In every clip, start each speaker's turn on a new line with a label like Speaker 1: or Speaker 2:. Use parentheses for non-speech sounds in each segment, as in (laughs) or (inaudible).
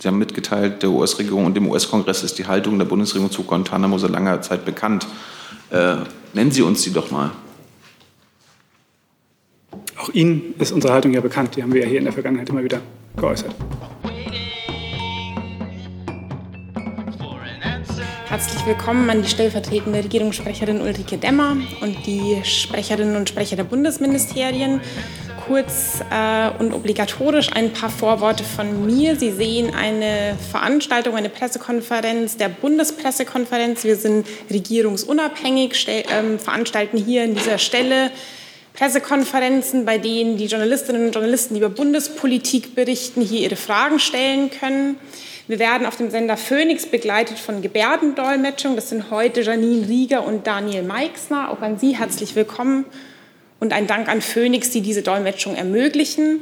Speaker 1: Sie haben mitgeteilt, der US-Regierung und dem US-Kongress ist die Haltung der Bundesregierung zu Guantanamo seit langer Zeit bekannt. Äh, nennen Sie uns die doch mal.
Speaker 2: Auch Ihnen ist unsere Haltung ja bekannt. Die haben wir ja hier in der Vergangenheit immer wieder geäußert.
Speaker 3: Herzlich willkommen an die stellvertretende Regierungssprecherin Ulrike Demmer und die Sprecherinnen und Sprecher der Bundesministerien. Kurz äh, und obligatorisch ein paar Vorworte von mir. Sie sehen eine Veranstaltung, eine Pressekonferenz der Bundespressekonferenz. Wir sind regierungsunabhängig, stell, äh, veranstalten hier an dieser Stelle Pressekonferenzen, bei denen die Journalistinnen und Journalisten, die über Bundespolitik berichten, hier ihre Fragen stellen können. Wir werden auf dem Sender Phoenix begleitet von Gebärdendolmetschung. Das sind heute Janine Rieger und Daniel Meixner. Auch an Sie herzlich willkommen und ein Dank an Phoenix, die diese Dolmetschung ermöglichen.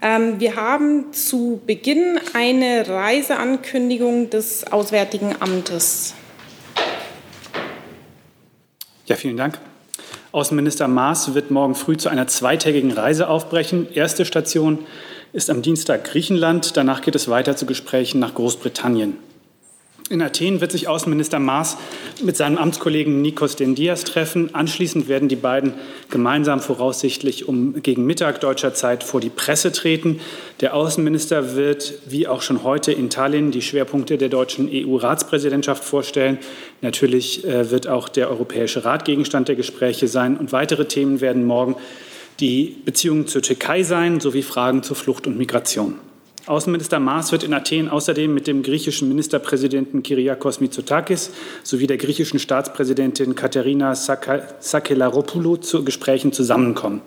Speaker 3: Ähm, wir haben zu Beginn eine Reiseankündigung des Auswärtigen Amtes.
Speaker 2: Ja, vielen Dank. Außenminister Maas wird morgen früh zu einer zweitägigen Reise aufbrechen. Erste Station ist am Dienstag Griechenland. Danach geht es weiter zu Gesprächen nach Großbritannien. In Athen wird sich Außenminister Maas mit seinem Amtskollegen Nikos Dendias treffen. Anschließend werden die beiden gemeinsam voraussichtlich um gegen Mittag deutscher Zeit vor die Presse treten. Der Außenminister wird, wie auch schon heute in Tallinn, die Schwerpunkte der deutschen EU-Ratspräsidentschaft vorstellen. Natürlich äh, wird auch der Europäische Rat Gegenstand der Gespräche sein. Und weitere Themen werden morgen die Beziehungen zur Türkei sein sowie Fragen zur Flucht und Migration. Außenminister Maas wird in Athen außerdem mit dem griechischen Ministerpräsidenten Kyriakos Mitsotakis sowie der griechischen Staatspräsidentin Katharina Sakelaropoulou zu Gesprächen zusammenkommen.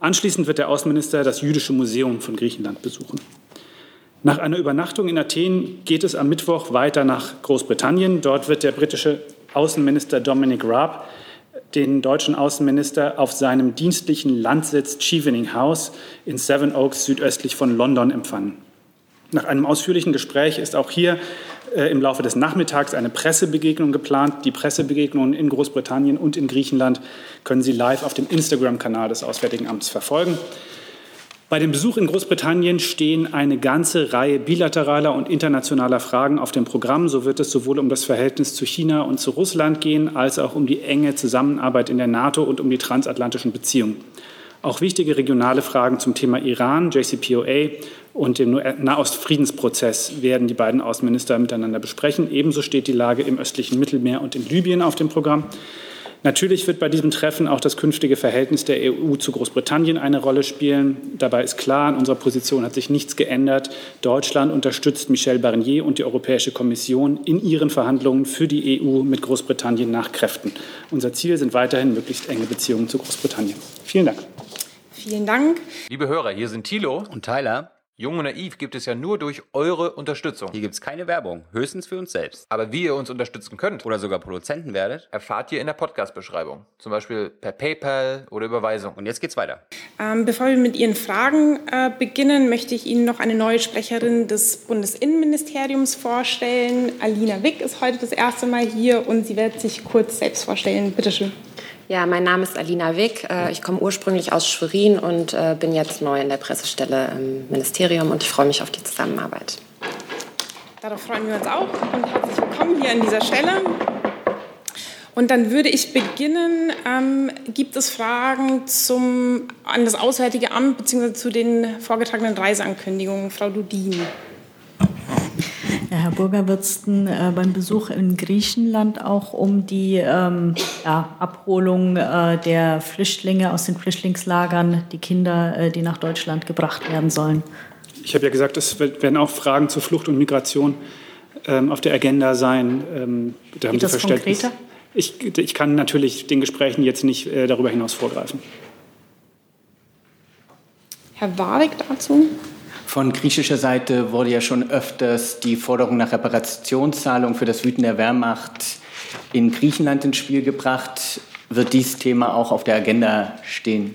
Speaker 2: Anschließend wird der Außenminister das Jüdische Museum von Griechenland besuchen. Nach einer Übernachtung in Athen geht es am Mittwoch weiter nach Großbritannien. Dort wird der britische Außenminister Dominic Raab den deutschen Außenminister auf seinem dienstlichen Landsitz Chevening House in Seven Oaks südöstlich von London empfangen. Nach einem ausführlichen Gespräch ist auch hier äh, im Laufe des Nachmittags eine Pressebegegnung geplant. Die Pressebegegnungen in Großbritannien und in Griechenland können Sie live auf dem Instagram-Kanal des Auswärtigen Amts verfolgen. Bei dem Besuch in Großbritannien stehen eine ganze Reihe bilateraler und internationaler Fragen auf dem Programm. So wird es sowohl um das Verhältnis zu China und zu Russland gehen, als auch um die enge Zusammenarbeit in der NATO und um die transatlantischen Beziehungen. Auch wichtige regionale Fragen zum Thema Iran, JCPOA und dem Nahostfriedensprozess werden die beiden Außenminister miteinander besprechen. Ebenso steht die Lage im östlichen Mittelmeer und in Libyen auf dem Programm. Natürlich wird bei diesem Treffen auch das künftige Verhältnis der EU zu Großbritannien eine Rolle spielen. Dabei ist klar, an unserer Position hat sich nichts geändert. Deutschland unterstützt Michel Barnier und die Europäische Kommission in ihren Verhandlungen für die EU mit Großbritannien nach Kräften. Unser Ziel sind weiterhin möglichst enge Beziehungen zu Großbritannien. Vielen Dank.
Speaker 3: Vielen Dank.
Speaker 4: Liebe Hörer, hier sind Thilo
Speaker 5: und Tyler.
Speaker 4: Jung und Naiv gibt es ja nur durch eure Unterstützung.
Speaker 5: Hier gibt es keine Werbung, höchstens für uns selbst.
Speaker 4: Aber wie ihr uns unterstützen könnt
Speaker 5: oder sogar Produzenten werdet,
Speaker 4: erfahrt ihr in der Podcast-Beschreibung. Zum Beispiel per PayPal oder Überweisung.
Speaker 5: Und jetzt geht's weiter.
Speaker 3: Ähm, bevor wir mit Ihren Fragen äh, beginnen, möchte ich Ihnen noch eine neue Sprecherin des Bundesinnenministeriums vorstellen. Alina Wick ist heute das erste Mal hier und sie wird sich kurz selbst vorstellen. Bitte schön.
Speaker 6: Ja, mein Name ist Alina Wick. Äh, ich komme ursprünglich aus Schwerin und äh, bin jetzt neu in der Pressestelle im Ministerium und ich freue mich auf die Zusammenarbeit.
Speaker 3: Darauf freuen wir uns auch und herzlich willkommen hier an dieser Stelle. Und dann würde ich beginnen. Ähm, gibt es Fragen zum, an das Auswärtige Amt bzw. zu den vorgetragenen Reiseankündigungen? Frau Dudin.
Speaker 7: Ja, Herr Burger, wird es äh, beim Besuch in Griechenland auch um die ähm, ja, Abholung äh, der Flüchtlinge aus den Flüchtlingslagern, die Kinder, äh, die nach Deutschland gebracht werden sollen?
Speaker 2: Ich habe ja gesagt, es werden auch Fragen zur Flucht und Migration ähm, auf der Agenda sein.
Speaker 7: Ähm, da Geht das konkreter?
Speaker 2: Ich, ich, kann natürlich den Gesprächen jetzt nicht äh, darüber hinaus vorgreifen.
Speaker 3: Herr Warwick dazu?
Speaker 8: Von griechischer Seite wurde ja schon öfters die Forderung nach Reparationszahlung für das Wüten der Wehrmacht in Griechenland ins Spiel gebracht. Wird dieses Thema auch auf der Agenda stehen?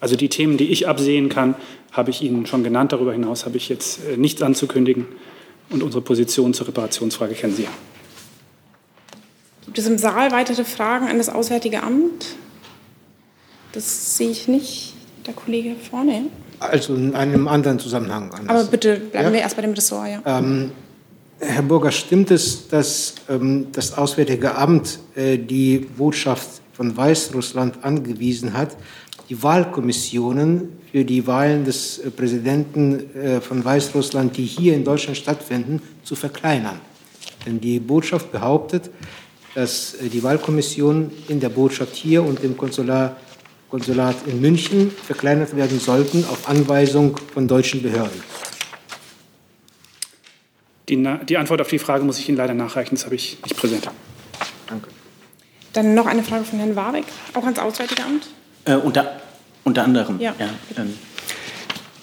Speaker 2: Also die Themen, die ich absehen kann, habe ich Ihnen schon genannt. Darüber hinaus habe ich jetzt äh, nichts anzukündigen. Und unsere Position zur Reparationsfrage kennen Sie ja.
Speaker 3: Gibt es im Saal weitere Fragen an das Auswärtige Amt? Das sehe ich nicht. Der Kollege vorne.
Speaker 9: Also in einem anderen Zusammenhang. Anders.
Speaker 3: Aber bitte bleiben ja? wir erst bei dem Ressort, ja.
Speaker 9: Ähm, Herr Burger, stimmt es, dass ähm, das Auswärtige Amt äh, die Botschaft von Weißrussland angewiesen hat, die Wahlkommissionen für die Wahlen des äh, Präsidenten äh, von Weißrussland, die hier in Deutschland stattfinden, zu verkleinern? Denn die Botschaft behauptet, dass äh, die Wahlkommissionen in der Botschaft hier und im Konsular, Konsulat in München verkleinert werden sollten auf Anweisung von deutschen Behörden.
Speaker 2: Die, die, Antwort auf die Frage muss ich Ihnen leider nachreichen, das habe ich nicht präsent.
Speaker 9: Danke.
Speaker 3: Dann noch eine Frage von Herrn Warwick, auch ans Auswärtige Amt.
Speaker 8: Äh, unter, unter anderem.
Speaker 3: Ja. ja ähm,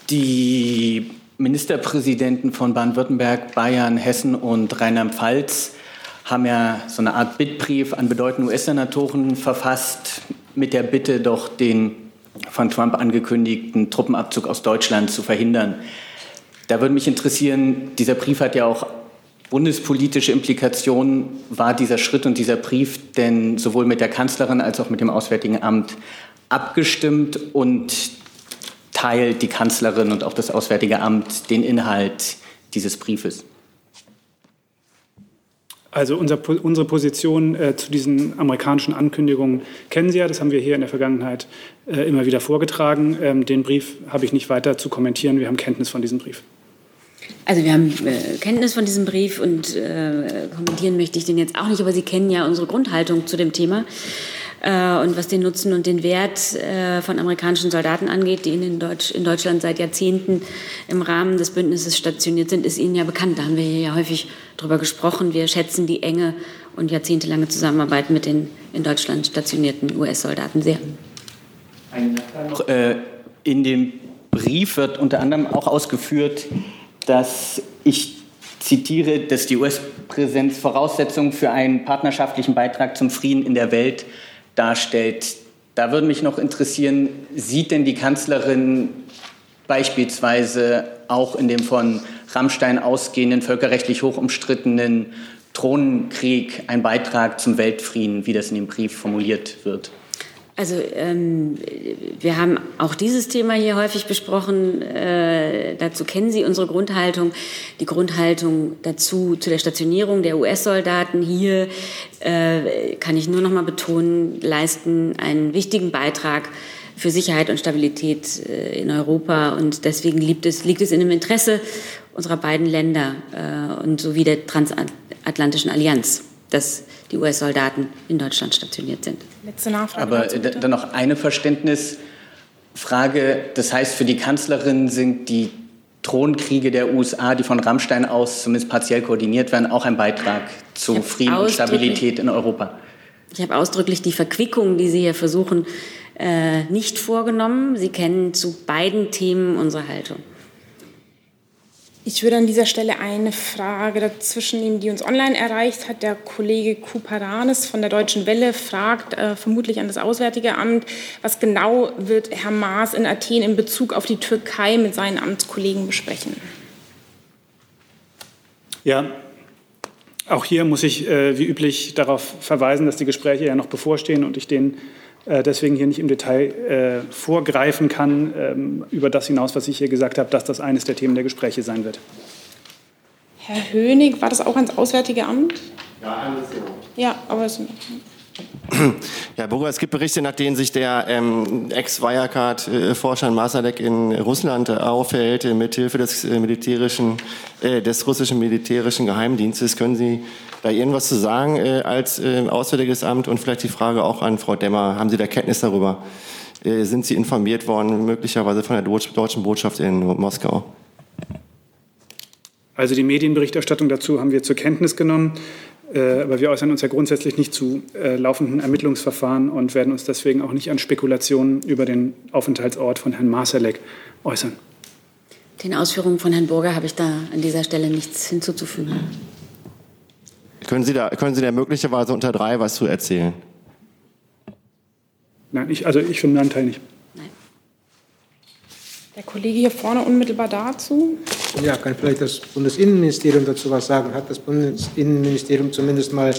Speaker 8: die Ministerpräsidenten von Baden-Württemberg, Bayern, Hessen und Rheinland-Pfalz haben ja so eine Art Bittbrief an bedeutende US-Senatoren verfasst mit der Bitte, doch den von Trump angekündigten Truppenabzug aus Deutschland zu verhindern. Da würde mich interessieren, dieser Brief hat ja auch bundespolitische Implikationen. War dieser Schritt und dieser Brief denn sowohl mit der Kanzlerin als auch mit dem Auswärtigen Amt abgestimmt und teilt die Kanzlerin und auch das Auswärtige Amt den Inhalt dieses Briefes?
Speaker 2: Also unser, unsere Position äh, zu diesen amerikanischen Ankündigungen kennen Sie ja, das haben wir hier in der Vergangenheit äh, immer wieder vorgetragen. Ähm, den Brief habe ich nicht weiter zu kommentieren, wir haben Kenntnis von diesem Brief.
Speaker 10: Also wir haben äh, Kenntnis von diesem Brief und äh, kommentieren möchte ich den jetzt auch nicht, aber Sie kennen ja unsere Grundhaltung zu dem Thema. Äh, und was den Nutzen und den Wert äh, von amerikanischen Soldaten angeht, die in, Deutsch, in, Deutschland seit Jahrzehnten im Rahmen des Bündnisses stationiert sind, ist Ihnen ja bekannt. Da haben wir hier ja häufig drüber gesprochen. Wir schätzen die enge und jahrzehntelange Zusammenarbeit mit den in Deutschland stationierten US-Soldaten sehr.
Speaker 8: Äh, in dem Brief wird unter anderem auch ausgeführt, dass ich zitiere, dass die US-Präsenz Voraussetzung für einen partnerschaftlichen Beitrag zum Frieden in der Welt darstellt. Da würde mich noch interessieren, sieht denn die Kanzlerin beispielsweise auch in dem von Rammstein ausgehenden, völkerrechtlich hoch umstrittenen Thronenkrieg einen Beitrag zum Weltfrieden, wie das in dem Brief formuliert wird?
Speaker 10: Also ähm, wir haben auch dieses Thema hier häufig besprochen. Äh, dazu kennen Sie unsere Grundhaltung. Die Grundhaltung dazu zu der Stationierung der US-Soldaten hier äh, kann ich nur noch mal betonen, leisten einen wichtigen Beitrag für Sicherheit und Stabilität äh, in Europa. Und deswegen liegt es, liegt es in dem Interesse unserer beiden Länder äh, und sowie der transatlantischen Allianz, dass die US-Soldaten in Deutschland stationiert sind.
Speaker 3: Letzte Nachfrage.
Speaker 8: Aber dazu, dann noch eine Verständnisfrage. Das heißt, für die Kanzlerin sind die Thronkriege der USA, die von Rammstein aus zumindest partiell koordiniert werden, auch ein Beitrag zu Frieden und Stabilität in Europa.
Speaker 10: Ich habe ausdrücklich die Verquickung, die Sie hier versuchen, äh, nicht vorgenommen. Sie kennen zu beiden Themen unsere Haltung.
Speaker 3: Ich würde an dieser Stelle eine Frage dazwischen nehmen, die uns online erreicht hat. Der Kollege Kuparanis von der Deutschen Welle fragt äh, vermutlich an das Auswärtige Amt, was genau wird Herr Maas in Athen in Bezug auf die Türkei mit seinen Amtskollegen besprechen?
Speaker 2: Ja, auch hier muss ich äh, wie üblich darauf verweisen, dass die Gespräche ja noch bevorstehen und ich den deswegen hier nicht im Detail äh, vorgreifen kann, ähm, über das hinaus, was ich hier gesagt habe, dass das eines der Themen der Gespräche sein wird.
Speaker 3: Herr Hönig, war das auch ans Auswärtige Amt?
Speaker 11: Ja, alles so.
Speaker 3: Ja, aber es (clears throat)
Speaker 11: ja, Burger, es gibt Berichte, nach denen sich der ähm, Ex-Wirecard-Forscher Masalek in Russland aufhält, äh, mithilfe des, äh, militärischen, äh, des russischen militärischen Geheimdienstes. Können Sie da irgendwas zu sagen äh, als äh, Auswärtiges Amt? Und vielleicht die Frage auch an Frau Demmer. Haben Sie da Kenntnis darüber? Äh, sind Sie informiert worden, möglicherweise von der deutschen Botschaft in Moskau?
Speaker 2: Also die Medienberichterstattung dazu haben wir zur Kenntnis genommen. Äh, aber wir äußern uns ja grundsätzlich nicht zu äh, laufenden Ermittlungsverfahren und werden uns deswegen auch nicht an Spekulationen über den Aufenthaltsort von Herrn Marsalek äußern.
Speaker 10: Den Ausführungen von Herrn Burger habe ich da an dieser Stelle nichts hinzuzufügen.
Speaker 11: Können Sie da, können Sie da möglicherweise unter drei was zu erzählen?
Speaker 2: Nein, ich, also ich für meinen Teil nicht.
Speaker 3: Der Kollege hier vorne unmittelbar dazu.
Speaker 9: Ja, kann vielleicht das Bundesinnenministerium dazu was sagen? Hat das Bundesinnenministerium zumindest mal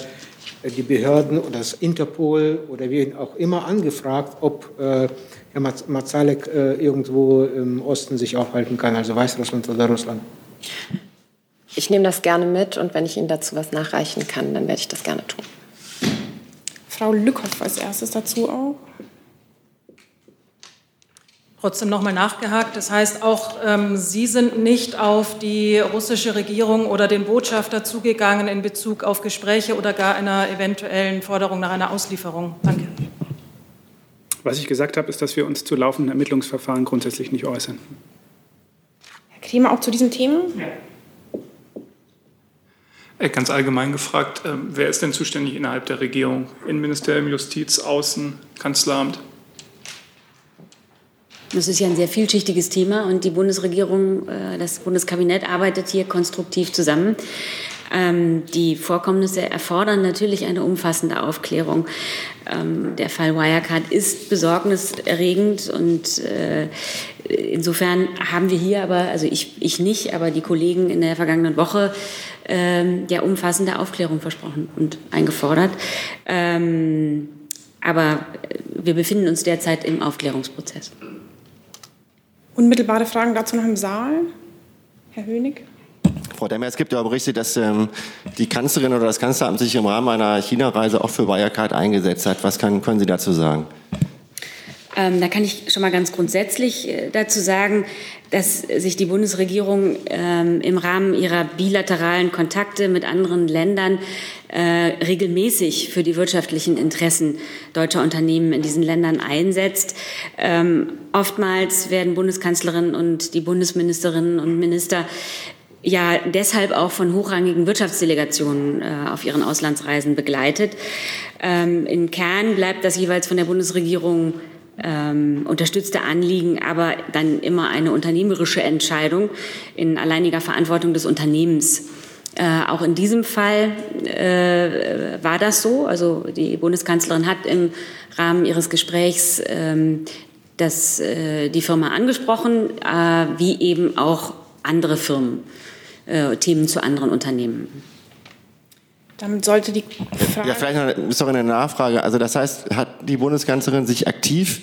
Speaker 9: äh, die Behörden oder das Interpol oder wen auch immer angefragt, ob äh, Herr Mazalek äh, irgendwo im Osten sich aufhalten kann, also Weißrussland oder Russland?
Speaker 6: Ich nehme das gerne mit und wenn ich Ihnen dazu was nachreichen kann, dann werde ich das gerne tun.
Speaker 3: Frau Lückhoff als erstes dazu auch.
Speaker 12: Trotzdem nochmal nachgehakt. Das heißt, auch ähm, Sie sind nicht auf die russische Regierung oder den Botschafter zugegangen in Bezug auf Gespräche oder gar einer eventuellen Forderung nach einer Auslieferung. Danke.
Speaker 2: Was ich gesagt habe, ist, dass wir uns zu laufenden Ermittlungsverfahren grundsätzlich nicht äußern.
Speaker 3: Herr Kremer, auch zu diesem Thema? Ja.
Speaker 13: Äh, ganz allgemein gefragt, ähm, wer ist denn zuständig innerhalb der Regierung? Innenministerium, Justiz, Außen, Kanzleramt?
Speaker 10: Das ist ja ein sehr vielschichtiges Thema und die Bundesregierung, äh, das Bundeskabinett arbeitet hier konstruktiv zusammen. Ähm, die Vorkommnisse erfordern natürlich eine umfassende Aufklärung. Ähm, der Fall Wirecard ist besorgniserregend und äh, insofern haben wir hier aber, also ich, ich nicht, aber die Kollegen in der vergangenen Woche ähm, ja umfassende Aufklärung versprochen und eingefordert. aber wir befinden uns derzeit im Aufklärungsprozess.
Speaker 3: Unmittelbare Fragen dazu noch im Saal? Herr Hönig?
Speaker 11: Frau Demmer, es gibt ja Berichte, dass ähm, die Kanzlerin oder das Kanzleramt sich im Rahmen einer China-Reise auch für Wirecard eingesetzt hat. Was kann, können Sie dazu sagen?
Speaker 10: Ähm, da kann ich schon mal ganz grundsätzlich äh, dazu sagen, dass sich die Bundesregierung ähm, im Rahmen ihrer bilateralen Kontakte mit anderen Ländern äh, regelmäßig für die wirtschaftlichen Interessen deutscher Unternehmen in diesen Ländern einsetzt. Ähm, oftmals werden Bundeskanzlerin und die Bundesministerinnen und Minister ja deshalb auch von hochrangigen Wirtschaftsdelegationen äh, auf ihren Auslandsreisen begleitet. Ähm, Im Kern bleibt das jeweils von der Bundesregierung ähm, unterstützte Anliegen, aber dann immer eine unternehmerische Entscheidung in alleiniger Verantwortung des Unternehmens. Äh, auch in diesem Fall äh, war das so. Also die Bundeskanzlerin hat im Rahmen ihres Gesprächs ähm, das, äh, die Firma angesprochen, äh, wie eben auch andere Firmen, äh, Themen zu anderen Unternehmen.
Speaker 3: Damit sollte die Frage.
Speaker 11: Ja, vielleicht noch, sorry, eine Nachfrage. Also das heißt, hat die Bundeskanzlerin sich aktiv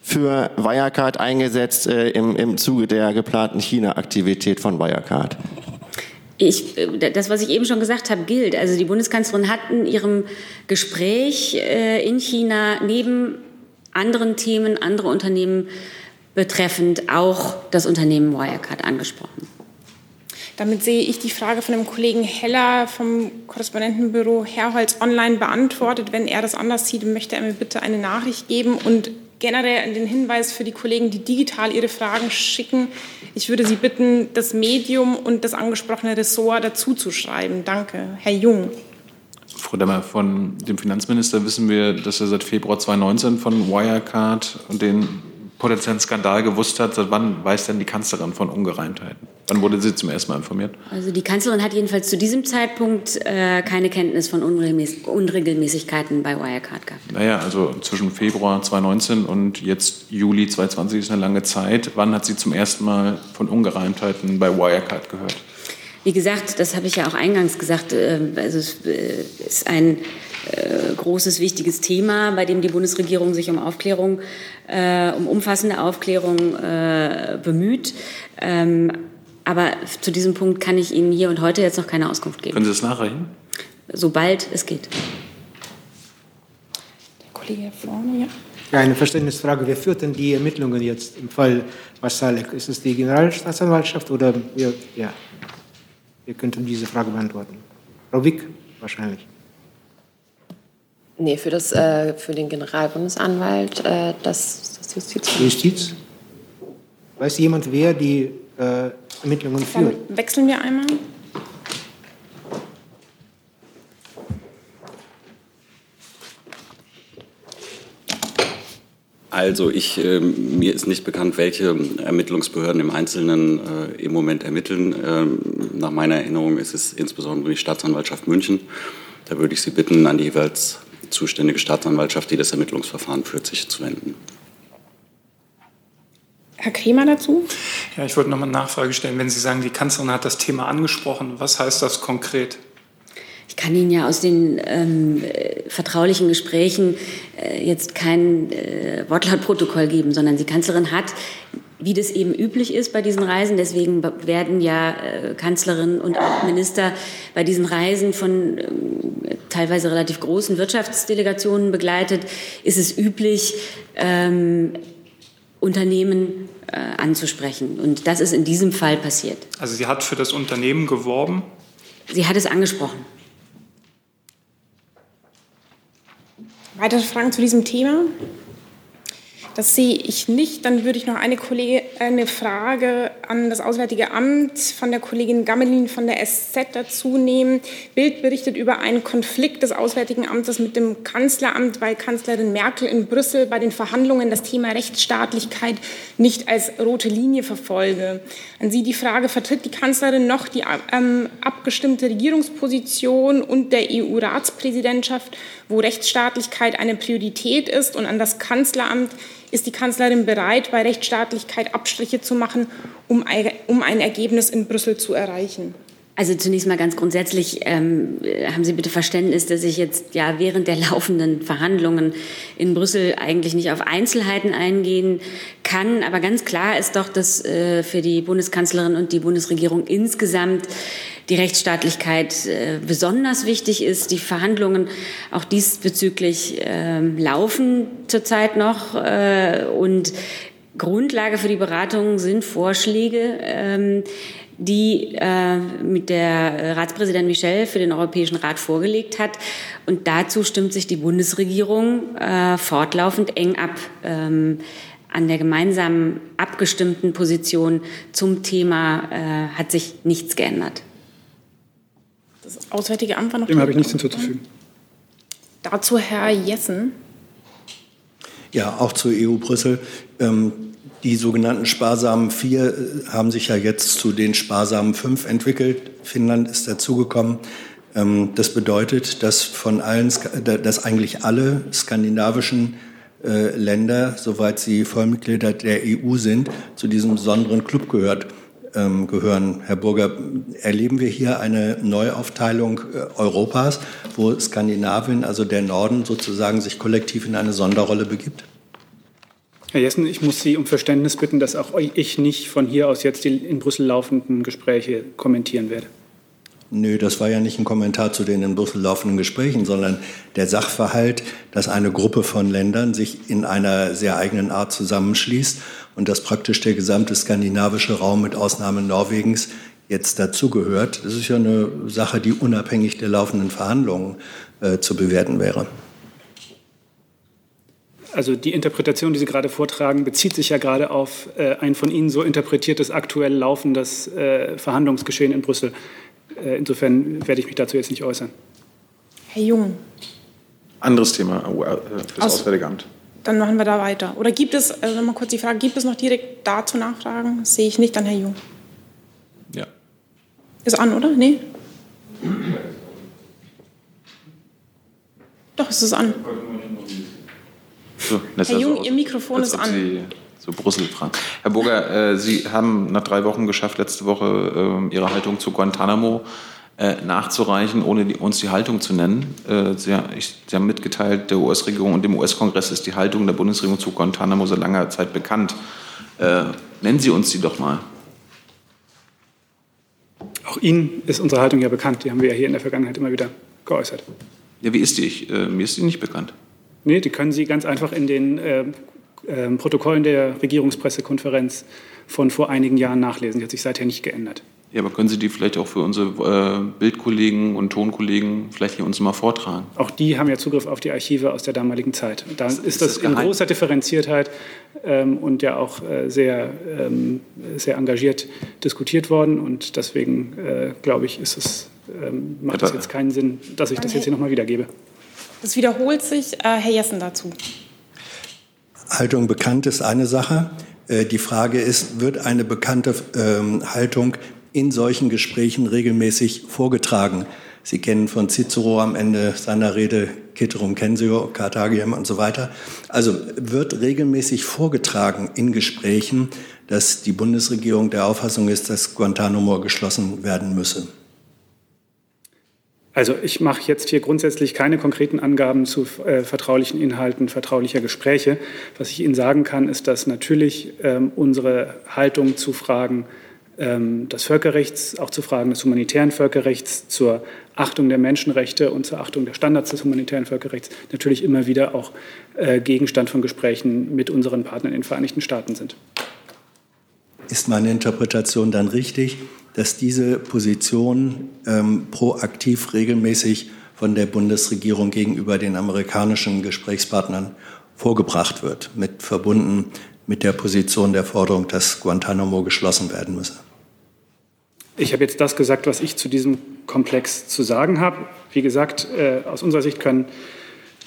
Speaker 11: für Wirecard eingesetzt äh, im, im Zuge der geplanten China-Aktivität von Wirecard?
Speaker 10: Ich, äh, das, was ich eben schon gesagt habe, gilt. Also die Bundeskanzlerin hat in ihrem Gespräch äh, in China neben anderen Themen, andere Unternehmen betreffend auch das Unternehmen Wirecard angesprochen.
Speaker 3: Damit sehe ich die Frage von dem Kollegen Heller vom Korrespondentenbüro Herholz online beantwortet. Wenn er das anders sieht, möchte er mir bitte eine Nachricht geben und generell den Hinweis für die Kollegen, die digital ihre Fragen schicken. Ich würde Sie bitten, das Medium und das angesprochene Ressort dazu zu schreiben. Danke. Herr Jung.
Speaker 1: Frau Demmer, von dem Finanzminister wissen wir, dass er seit Februar 2019 von Wirecard und den potenziellen Skandal gewusst hat. Seit wann weiß denn die Kanzlerin von Ungereimtheiten? Wann wurde sie zum ersten Mal informiert?
Speaker 10: Also die Kanzlerin hat jedenfalls zu diesem Zeitpunkt äh, keine Kenntnis von Unregelmäß Unregelmäßigkeiten bei Wirecard gehabt.
Speaker 1: Naja, also zwischen Februar 2019 und jetzt Juli 2020 ist eine lange Zeit. Wann hat sie zum ersten Mal von Ungereimtheiten bei Wirecard gehört?
Speaker 10: Wie gesagt, das habe ich ja auch eingangs gesagt, äh, also es äh, ist ein äh, großes, wichtiges Thema, bei dem die Bundesregierung sich um Aufklärung, um umfassende Aufklärung bemüht. Ähm, aber zu diesem Punkt kann ich Ihnen hier und heute jetzt noch keine Auskunft geben.
Speaker 1: Können Sie das nachreichen?
Speaker 10: Sobald es geht.
Speaker 3: Der Kollege hier vorne, ja.
Speaker 9: Ja, eine Verständnisfrage. Wer führt denn die Ermittlungen jetzt im Fall Masalek? Ist es die Generalstaatsanwaltschaft oder wir, ja, wir könnten diese Frage beantworten? Frau Wick wahrscheinlich.
Speaker 6: Nee, für, das, äh, für den Generalbundesanwalt, äh, das, das
Speaker 9: Justiz. Justiz? Weiß jemand, wer die äh, Ermittlungen führt?
Speaker 3: Dann wechseln wir einmal.
Speaker 14: Also ich, äh, mir ist nicht bekannt, welche Ermittlungsbehörden im Einzelnen äh, im Moment ermitteln. Ähm, nach meiner Erinnerung ist es insbesondere die Staatsanwaltschaft München. Da würde ich Sie bitten, an die jeweils zuständige Staatsanwaltschaft, die das Ermittlungsverfahren führt, sich zu wenden.
Speaker 3: Herr Kremer dazu?
Speaker 13: Ja, ich wollte noch mal eine Nachfrage stellen. Wenn Sie sagen, die Kanzlerin hat das Thema angesprochen, was heißt das konkret?
Speaker 10: Ich kann Ihnen ja aus den ähm, vertraulichen Gesprächen äh, jetzt kein äh, Wortlautprotokoll geben, sondern die Kanzlerin hat wie das eben üblich ist bei diesen Reisen. Deswegen werden ja äh, Kanzlerin und auch Minister bei diesen Reisen von äh, teilweise relativ großen Wirtschaftsdelegationen begleitet. Ist es üblich, ähm, Unternehmen äh, anzusprechen. Und das ist in diesem Fall passiert.
Speaker 13: Also sie hat für das Unternehmen geworben?
Speaker 10: Sie hat es angesprochen.
Speaker 3: Weitere Fragen zu diesem Thema? Das sehe ich nicht. Dann würde ich noch eine, Kollege, eine Frage an das Auswärtige Amt von der Kollegin Gammelin von der SZ dazu nehmen. Bild berichtet über einen Konflikt des Auswärtigen Amtes mit dem Kanzleramt, weil Kanzlerin Merkel in Brüssel bei den Verhandlungen das Thema Rechtsstaatlichkeit nicht als rote Linie verfolge. An Sie die Frage, vertritt die Kanzlerin noch die ähm, abgestimmte Regierungsposition und der EU-Ratspräsidentschaft, wo Rechtsstaatlichkeit eine Priorität ist und an das Kanzleramt ist die Kanzlerin bereit, bei Rechtsstaatlichkeit Abstriche zu machen, um ein Ergebnis in Brüssel zu erreichen?
Speaker 10: Also zunächst mal ganz grundsätzlich ähm, haben Sie bitte Verständnis, dass ich jetzt ja während der (laughs) laufenden Verhandlungen in Brüssel eigentlich nicht auf Einzelheiten eingehen kann. Aber ganz klar ist doch, dass äh, für die Bundeskanzlerin und die Bundesregierung insgesamt die Rechtsstaatlichkeit äh, besonders wichtig ist. Die Verhandlungen auch diesbezüglich äh, laufen zurzeit noch äh, und Grundlage für die Beratungen sind Vorschläge, ähm, die äh, mit der Ratspräsident Michel für den Europäischen Rat vorgelegt hat. Und dazu stimmt sich die Bundesregierung äh, fortlaufend eng ab. Ähm, an der gemeinsamen abgestimmten Position zum Thema äh, hat sich nichts geändert.
Speaker 3: Das Auswärtige Amt war noch.
Speaker 2: Dem habe ich nichts hinzuzufügen.
Speaker 3: Dazu Herr Jessen.
Speaker 15: Ja, auch zur EU Brüssel. Ähm, die sogenannten sparsamen vier äh, haben sich ja jetzt zu den sparsamen fünf entwickelt. Finnland ist dazugekommen. Ähm, das bedeutet, dass von allen, dass eigentlich alle skandinavischen äh, Länder, soweit sie Vollmitglieder der EU sind, zu diesem besonderen Club gehört, ähm, gehören. Herr Burger, erleben wir hier eine Neuaufteilung äh, Europas, wo Skandinavien, also der Norden, sozusagen sich kollektiv in eine Sonderrolle begibt?
Speaker 2: Herr Jessen, ich muss Sie um Verständnis bitten, dass auch ich nicht von hier aus jetzt die in Brüssel laufenden Gespräche kommentieren werde.
Speaker 15: Nö, das war ja nicht ein Kommentar zu den in Brüssel laufenden Gesprächen, sondern der Sachverhalt, dass eine Gruppe von Ländern sich in einer sehr eigenen Art zusammenschließt und dass praktisch der gesamte skandinavische Raum mit Ausnahme Norwegens jetzt dazugehört. Das ist ja eine Sache, die unabhängig der laufenden Verhandlungen äh, zu bewerten wäre.
Speaker 2: Also die Interpretation, die Sie gerade vortragen, bezieht sich ja gerade auf äh, ein von Ihnen so interpretiertes aktuell laufendes äh, Verhandlungsgeschehen in Brüssel. Äh, insofern werde ich mich dazu jetzt nicht äußern.
Speaker 3: Herr Jung.
Speaker 1: Anderes Thema äh, fürs Aus, Auswärtige Amt.
Speaker 3: Dann machen wir da weiter. Oder gibt es, also nochmal kurz die Frage, gibt es noch direkt dazu Nachfragen? Das sehe ich nicht, dann Herr Jung.
Speaker 1: Ja.
Speaker 3: Ist an, oder? Nee? Doch, es ist an.
Speaker 1: So,
Speaker 3: Herr Jung, Ihr Mikrofon ist an.
Speaker 1: Sie so Brüssel fragen. Herr Burger, äh, Sie haben nach drei Wochen geschafft, letzte Woche äh, Ihre Haltung zu Guantanamo äh, nachzureichen, ohne die, uns die Haltung zu nennen. Äh, Sie, ich, Sie, haben mitgeteilt, der US-Regierung und dem US-Kongress ist die Haltung der Bundesregierung zu Guantanamo seit langer Zeit bekannt. Äh, nennen Sie uns die doch mal.
Speaker 2: Auch Ihnen ist unsere Haltung ja bekannt. Die haben wir ja hier in der Vergangenheit immer wieder geäußert.
Speaker 1: Ja, wie ist die? Ich, äh, mir ist die nicht bekannt.
Speaker 2: Nee, die können Sie ganz einfach in den äh, äh, Protokollen der Regierungspressekonferenz von vor einigen Jahren nachlesen. Die hat sich seither nicht geändert.
Speaker 1: Ja, aber können Sie die vielleicht auch für unsere äh, Bildkollegen und Tonkollegen vielleicht hier uns mal vortragen?
Speaker 2: Auch die haben ja Zugriff auf die Archive aus der damaligen Zeit. Da ist, ist das, das in großer Differenziertheit ähm, und ja auch äh, sehr, ähm, sehr engagiert diskutiert worden. Und deswegen, äh, glaube ich, ist es, ähm, macht es jetzt keinen Sinn, dass ich das jetzt hier nochmal wiedergebe.
Speaker 3: Das wiederholt sich. Äh, Herr Jessen dazu.
Speaker 15: Haltung bekannt ist eine Sache. Äh, die Frage ist, wird eine bekannte ähm, Haltung in solchen Gesprächen regelmäßig vorgetragen? Sie kennen von Cicero am Ende seiner Rede Ceterum censeo, Carthagiem und so weiter. Also wird regelmäßig vorgetragen in Gesprächen, dass die Bundesregierung der Auffassung ist, dass Guantanamo geschlossen werden müsse.
Speaker 2: Also ich mache jetzt hier grundsätzlich keine konkreten Angaben zu äh, vertraulichen Inhalten vertraulicher Gespräche. Was ich Ihnen sagen kann, ist, dass natürlich ähm, unsere Haltung zu Fragen ähm, des Völkerrechts, auch zu Fragen des humanitären Völkerrechts, zur Achtung der Menschenrechte und zur Achtung der Standards des humanitären Völkerrechts natürlich immer wieder auch äh, Gegenstand von Gesprächen mit unseren Partnern in den Vereinigten Staaten sind.
Speaker 15: Ist meine Interpretation dann richtig, dass diese Position ähm, proaktiv regelmäßig von der Bundesregierung gegenüber den amerikanischen Gesprächspartnern vorgebracht wird, mit verbunden mit der Position der Forderung, dass Guantanamo geschlossen werden müsse?
Speaker 2: Ich habe jetzt das gesagt, was ich zu diesem Komplex zu sagen habe. Wie gesagt, äh, aus unserer Sicht können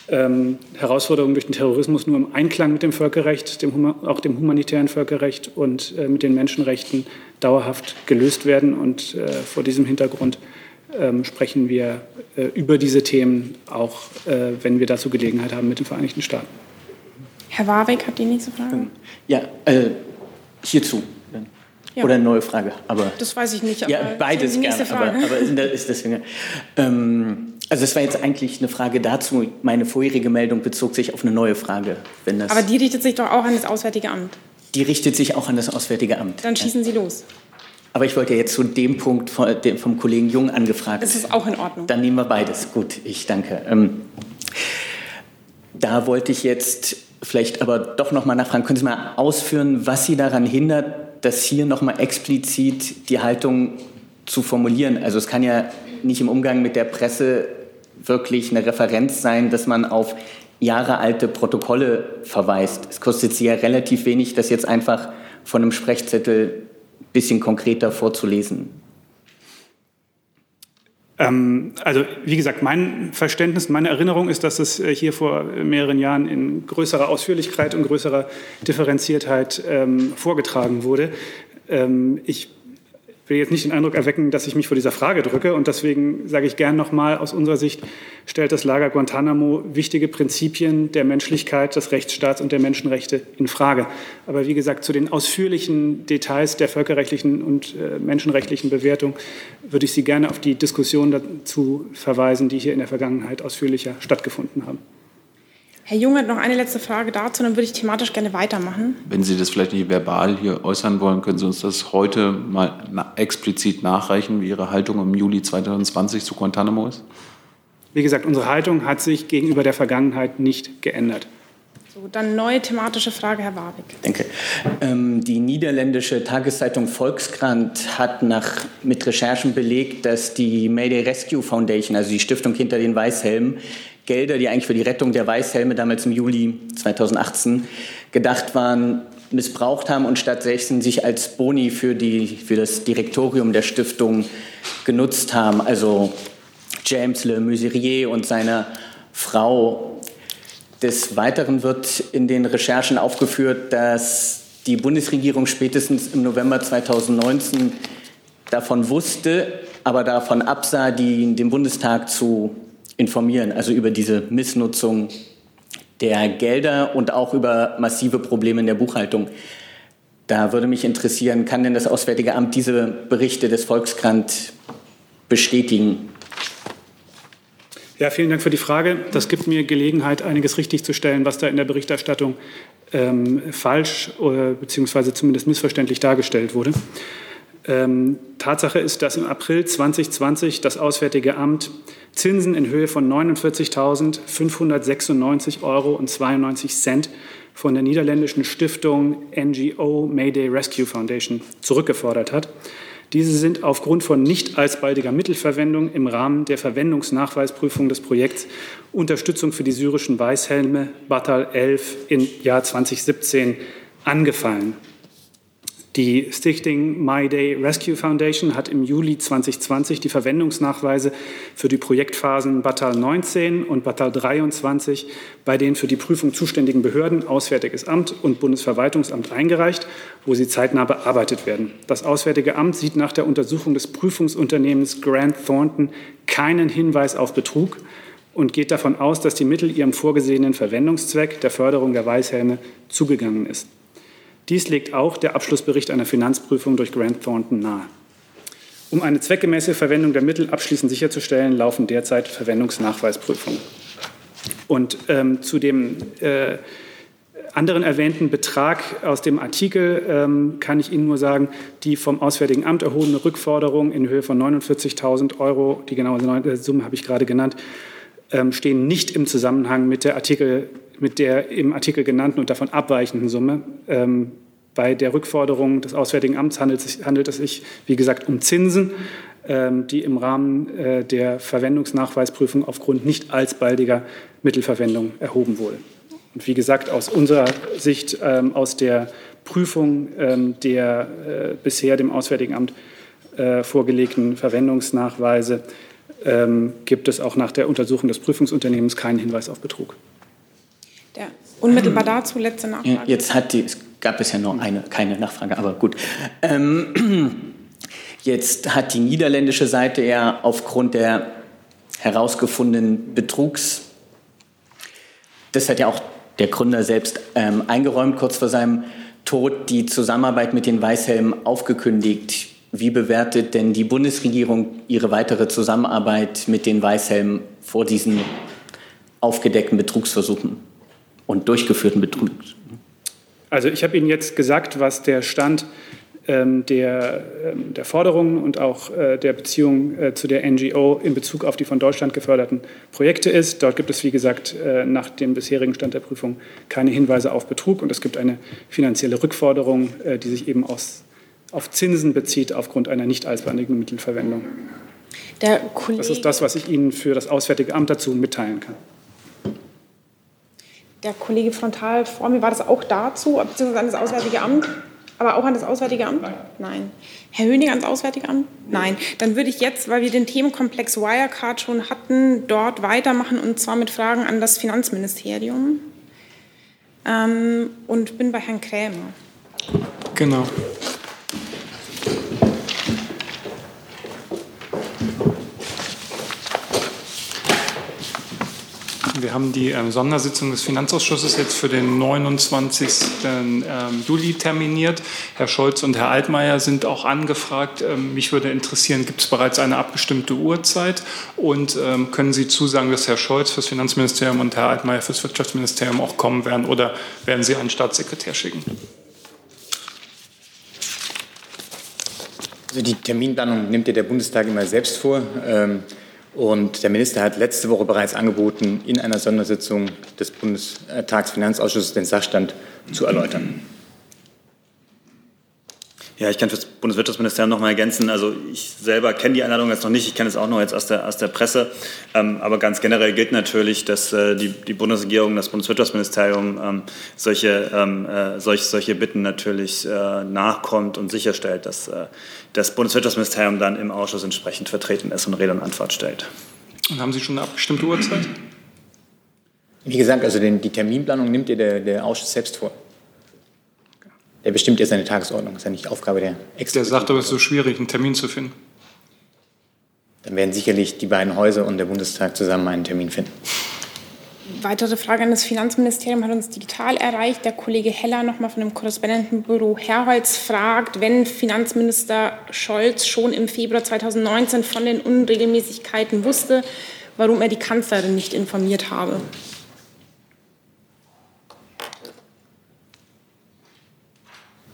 Speaker 2: ähm, Herausforderungen durch den Terrorismus nur im Einklang mit dem Völkerrecht, dem, auch dem humanitären Völkerrecht und äh, mit den Menschenrechten dauerhaft gelöst werden. Und äh, vor diesem Hintergrund ähm, sprechen wir äh, über diese Themen, auch äh, wenn wir dazu Gelegenheit haben mit den Vereinigten Staaten.
Speaker 3: Herr Warwick hat die nächste Frage.
Speaker 8: Ja, äh, hierzu. Ja. Oder eine neue Frage. Aber,
Speaker 3: das weiß ich nicht.
Speaker 8: ja, beides gerne. Aber, aber ist deswegen. Ähm, also es war jetzt eigentlich eine Frage dazu. Meine vorherige Meldung bezog sich auf eine neue Frage. Wenn das
Speaker 3: Aber die richtet sich doch auch an das Auswärtige Amt.
Speaker 8: Die richtet sich auch an das Auswärtige Amt.
Speaker 3: Dann schießen Sie los.
Speaker 8: Aber ich wollte jetzt zu dem Punkt vom Kollegen Jung angefragt.
Speaker 3: Das ist auch in Ordnung.
Speaker 8: Dann nehmen wir beides. Gut, ich danke. Ähm, da wollte ich jetzt vielleicht aber doch noch mal nachfragen. Können Sie mal ausführen, was Sie daran hindert, dass hier noch mal explizit die Haltung zu formulieren? Also es kann ja nicht im Umgang mit der Presse wirklich eine Referenz sein, dass man auf jahrealte Protokolle verweist. Es kostet sie ja relativ wenig, das jetzt einfach von einem Sprechzettel ein bisschen konkreter vorzulesen.
Speaker 2: Ähm, also wie gesagt, mein Verständnis, meine Erinnerung ist, dass es äh, hier vor mehreren Jahren in größerer Ausführlichkeit und größerer Differenziertheit ähm, vorgetragen wurde. Ähm, ich will jetzt nicht den Eindruck erwecken, dass ich mich vor dieser Frage drücke. Und deswegen sage ich gern nochmal, aus unserer Sicht stellt das Lager Guantanamo wichtige Prinzipien der Menschlichkeit, des Rechtsstaats und der Menschenrechte in Frage. Aber wie gesagt, zu den ausführlichen Details der völkerrechtlichen und äh, menschenrechtlichen Bewertung würde ich Sie gerne auf die Diskussion dazu verweisen, die hier in der Vergangenheit ausführlicher stattgefunden haben.
Speaker 3: Herr Jung hat noch eine letzte Frage dazu, dann würde ich thematisch gerne weitermachen.
Speaker 1: Wenn Sie das vielleicht nicht verbal hier äußern wollen, können Sie uns das heute mal explizit nachreichen, wie Ihre Haltung im Juli 2020 zu Guantanamo ist?
Speaker 2: Wie gesagt, unsere Haltung hat sich gegenüber der Vergangenheit nicht geändert.
Speaker 3: So, dann neue thematische Frage, Herr Warwick.
Speaker 8: Danke. Ähm, die niederländische Tageszeitung Volkskrant hat nach, mit Recherchen belegt, dass die Mayday Rescue Foundation, also die Stiftung hinter den Weißhelmen, Gelder, die eigentlich für die Rettung der Weißhelme damals im Juli 2018 gedacht waren, missbraucht haben und stattdessen sich als Boni für, die, für das Direktorium der Stiftung genutzt haben. Also James Le Muserier und seine Frau. Des Weiteren wird in den Recherchen aufgeführt, dass die Bundesregierung spätestens im November 2019 davon wusste, aber davon absah, die, den Bundestag zu informieren, also über diese Missnutzung der Gelder und auch über massive Probleme in der Buchhaltung. Da würde mich interessieren, kann denn das Auswärtige Amt diese Berichte des Volkskrant bestätigen?
Speaker 2: Ja, vielen Dank für die Frage. Das gibt mir Gelegenheit, einiges richtigzustellen, was da in der Berichterstattung ähm, falsch oder, beziehungsweise zumindest missverständlich dargestellt wurde. Ähm, Tatsache ist, dass im April 2020 das Auswärtige Amt Zinsen in Höhe von 49.596 Euro und 92 Cent von der niederländischen Stiftung NGO Mayday Rescue Foundation zurückgefordert hat. Diese sind aufgrund von nicht alsbaldiger Mittelverwendung im Rahmen der Verwendungsnachweisprüfung des Projekts Unterstützung für die syrischen Weißhelme Batal 11 im Jahr 2017 angefallen. Die Stichting My Day Rescue Foundation hat im Juli 2020 die Verwendungsnachweise für die Projektphasen Batal 19 und Batal 23 bei den für die Prüfung zuständigen Behörden Auswärtiges Amt und Bundesverwaltungsamt eingereicht, wo sie zeitnah bearbeitet werden. Das Auswärtige Amt sieht nach der Untersuchung des Prüfungsunternehmens Grant Thornton keinen Hinweis auf Betrug und geht davon aus, dass die Mittel ihrem vorgesehenen Verwendungszweck der Förderung der Weißhelme zugegangen ist. Dies legt auch der Abschlussbericht einer Finanzprüfung durch Grant Thornton nahe. Um eine zweckgemäße Verwendung der Mittel abschließend sicherzustellen, laufen derzeit Verwendungsnachweisprüfungen. Und ähm, zu dem äh, anderen erwähnten Betrag aus dem Artikel ähm, kann ich Ihnen nur sagen, die vom Auswärtigen Amt erhobene Rückforderung in Höhe von 49.000 Euro, die genaue Summe habe ich gerade genannt, ähm, stehen nicht im Zusammenhang mit der, Artikel, mit der im Artikel genannten und davon abweichenden Summe. Ähm, bei der Rückforderung des Auswärtigen Amts handelt es, handelt es sich, wie gesagt, um Zinsen, ähm, die im Rahmen äh, der Verwendungsnachweisprüfung aufgrund nicht alsbaldiger Mittelverwendung erhoben wurden. Und wie gesagt, aus unserer Sicht, ähm, aus der Prüfung ähm, der äh, bisher dem Auswärtigen Amt äh, vorgelegten Verwendungsnachweise ähm, gibt es auch nach der Untersuchung des Prüfungsunternehmens keinen Hinweis auf Betrug.
Speaker 3: Der unmittelbar dazu letzte Nachfrage.
Speaker 8: Jetzt hat die, es gab bisher noch eine, keine Nachfrage, aber gut. Ähm, (clears throat) jetzt hat die niederländische Seite ja aufgrund der herausgefundenen Betrugs, das hat ja auch der Gründer selbst ähm, eingeräumt, kurz vor seinem Tod die Zusammenarbeit mit den Weißhelmen aufgekündigt. Wie bewertet denn die Bundesregierung ihre weitere Zusammenarbeit mit den Weißhelmen vor diesen aufgedeckten Betrugsversuchen und durchgeführten Betrugs?
Speaker 2: Also ich habe Ihnen jetzt gesagt, was der Stand ähm, der, ähm, der Forderungen und auch äh, der Beziehung äh, zu der NGO in Bezug auf die von Deutschland geförderten Projekte ist. Dort gibt es, wie gesagt, äh, nach dem bisherigen Stand der Prüfung keine Hinweise auf Betrug und es gibt eine finanzielle Rückforderung, die sich eben aus, auf Zinsen bezieht aufgrund einer nicht alsbandigen Mittelverwendung. das ist das, was ich Ihnen für das Auswärtige Amt dazu mitteilen kann.
Speaker 3: Der Kollege Frontal vor mir, war das auch dazu, beziehungsweise an das Auswärtige Amt? Aber auch an das Auswärtige Amt? Nein. Nein. Herr Hönig ans Auswärtige Amt? Nein. Dann würde ich jetzt, weil wir den Themenkomplex Wirecard schon hatten, dort weitermachen und zwar mit Fragen an das Finanzministerium. Ähm, und bin bei Herrn Krämer.
Speaker 13: Genau. Wir haben die ähm, Sondersitzung des Finanzausschusses jetzt für den 29. Ähm, Juli terminiert. Herr Scholz und Herr Altmaier sind auch angefragt. Ähm, mich würde interessieren, gibt es bereits eine abgestimmte Uhrzeit? Und ähm, können Sie zusagen, dass Herr Scholz fürs Finanzministerium und Herr Altmaier fürs Wirtschaftsministerium auch kommen werden? Oder werden Sie einen Staatssekretär schicken?
Speaker 16: Also die Terminplanung nimmt ja der Bundestag immer selbst vor. Und der Minister hat letzte Woche bereits angeboten, in einer Sondersitzung des Bundestagsfinanzausschusses den Sachstand zu erläutern.
Speaker 17: Ja, ich kann für das Bundeswirtschaftsministerium noch mal ergänzen. Also ich selber kenne die Einladung jetzt noch nicht. Ich kenne es auch noch jetzt aus der, aus der Presse. Ähm, aber ganz generell gilt natürlich, dass äh, die, die Bundesregierung, das Bundeswirtschaftsministerium ähm, solche, ähm, äh, solch, solche Bitten natürlich äh, nachkommt und sicherstellt, dass äh, das Bundeswirtschaftsministerium dann im Ausschuss entsprechend vertreten ist und Rede und Antwort stellt.
Speaker 13: Und haben Sie schon eine abgestimmte Uhrzeit?
Speaker 16: Wie gesagt, also den, die Terminplanung nimmt ihr der, der Ausschuss selbst vor. Der bestimmt ja seine Tagesordnung, das ist ja nicht Aufgabe der
Speaker 13: Exekutive. Der sagt aber, es ist so schwierig, einen Termin zu finden.
Speaker 16: Dann werden sicherlich die beiden Häuser und der Bundestag zusammen einen Termin finden.
Speaker 3: Weitere Frage an das Finanzministerium hat uns digital erreicht. Der Kollege Heller nochmal von dem Korrespondentenbüro Herholz fragt, wenn Finanzminister Scholz schon im Februar 2019 von den Unregelmäßigkeiten wusste, warum er die Kanzlerin nicht informiert habe.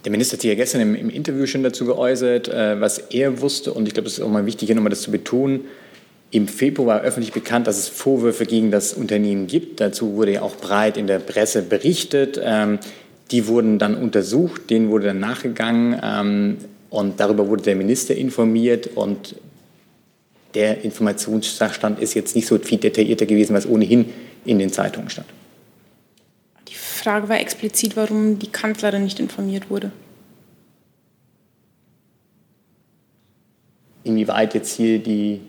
Speaker 16: Der Minister hat sich ja gestern im, im Interview schon dazu geäußert, äh, was er wusste. Und ich glaube, es ist auch mal wichtig, hier nochmal das zu betonen. Im Februar war öffentlich bekannt, dass es Vorwürfe gegen das Unternehmen gibt. Dazu wurde ja auch breit in der Presse berichtet. Ähm, die wurden dann untersucht, denen wurde dann nachgegangen. Ähm, und darüber wurde der Minister informiert. Und der Informationssachstand ist jetzt nicht so viel detaillierter gewesen, was ohnehin in den Zeitungen stand.
Speaker 3: Frage war explizit, warum die Kanzlerin nicht informiert wurde.
Speaker 16: Inwieweit jetzt hier die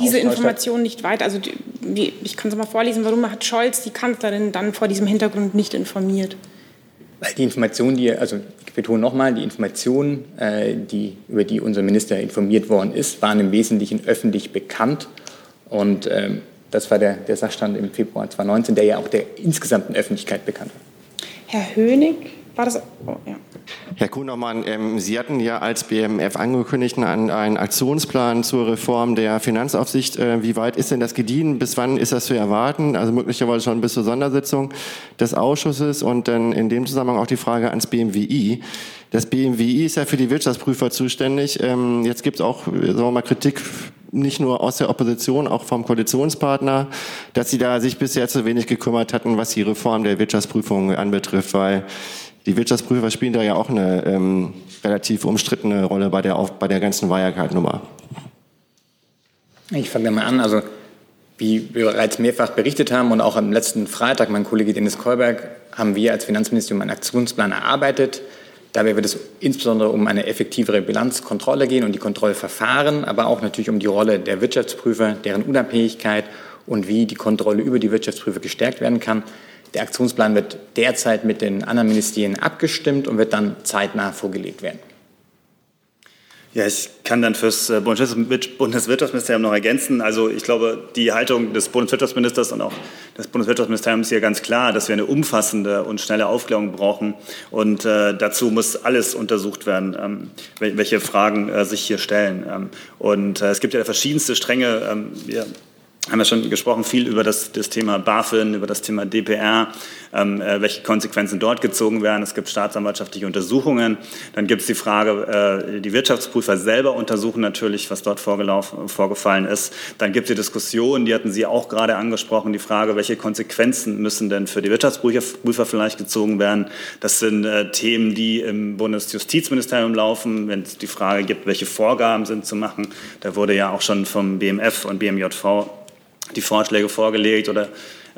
Speaker 3: diese Information nicht weit. Also die, ich kann es mal vorlesen. Warum hat Scholz die Kanzlerin dann vor diesem Hintergrund nicht informiert?
Speaker 16: Weil die Information, die, also ich betone nochmal, die Informationen, äh, die, über die unser Minister informiert worden ist, waren im Wesentlichen öffentlich bekannt. Und ähm, das war der, der Sachstand im Februar 2019, der ja auch der insgesamten Öffentlichkeit bekannt war.
Speaker 3: Herr Hönig war das? Oh, ja.
Speaker 11: Herr Kuhnermann, ähm, Sie hatten ja als BMF angekündigt einen, einen Aktionsplan zur Reform der Finanzaufsicht. Äh, wie weit ist denn das gediehen? Bis wann ist das zu erwarten? Also möglicherweise schon bis zur Sondersitzung des Ausschusses und dann in dem Zusammenhang auch die Frage ans BMWI. Das BMWI ist ja für die Wirtschaftsprüfer zuständig. Ähm, jetzt gibt es auch sagen wir mal, Kritik nicht nur aus der Opposition, auch vom Koalitionspartner, dass sie da sich bisher zu wenig gekümmert hatten, was die Reform der Wirtschaftsprüfung anbetrifft, weil die Wirtschaftsprüfer spielen da ja auch eine ähm, relativ umstrittene Rolle bei der, auf, bei der ganzen Wirecard-Nummer.
Speaker 16: Ich fange mal an. Also, wie wir bereits mehrfach berichtet haben und auch am letzten Freitag, mein Kollege Dennis Kolberg, haben wir als Finanzministerium einen Aktionsplan erarbeitet. Dabei wird es insbesondere um eine effektivere Bilanzkontrolle gehen und die Kontrollverfahren, aber auch natürlich um die Rolle der Wirtschaftsprüfer, deren Unabhängigkeit und wie die Kontrolle über die Wirtschaftsprüfer gestärkt werden kann. Der Aktionsplan wird derzeit mit den anderen Ministerien abgestimmt und wird dann zeitnah vorgelegt werden.
Speaker 17: Ja, ich kann dann fürs äh, Bundeswirtschaftsministerium noch ergänzen. Also ich glaube, die Haltung des Bundeswirtschaftsministers und auch des Bundeswirtschaftsministeriums ist hier ganz klar, dass wir eine umfassende und schnelle Aufklärung brauchen. Und äh, dazu muss alles untersucht werden, ähm, welche Fragen äh, sich hier stellen. Ähm, und äh, es gibt ja verschiedenste Stränge. Ähm, wir haben ja schon gesprochen, viel über das, das Thema BaFin, über das Thema DPR, ähm, äh, welche Konsequenzen dort gezogen werden. Es gibt staatsanwaltschaftliche Untersuchungen. Dann gibt es die Frage, äh, die Wirtschaftsprüfer selber untersuchen natürlich, was dort vorgefallen ist. Dann gibt es die Diskussion, die hatten Sie auch gerade angesprochen, die Frage, welche Konsequenzen müssen denn für die Wirtschaftsprüfer vielleicht gezogen werden. Das sind äh, Themen, die im Bundesjustizministerium laufen, wenn es die Frage gibt, welche Vorgaben sind zu machen. Da wurde ja auch schon vom BMF und BMJV die Vorschläge vorgelegt oder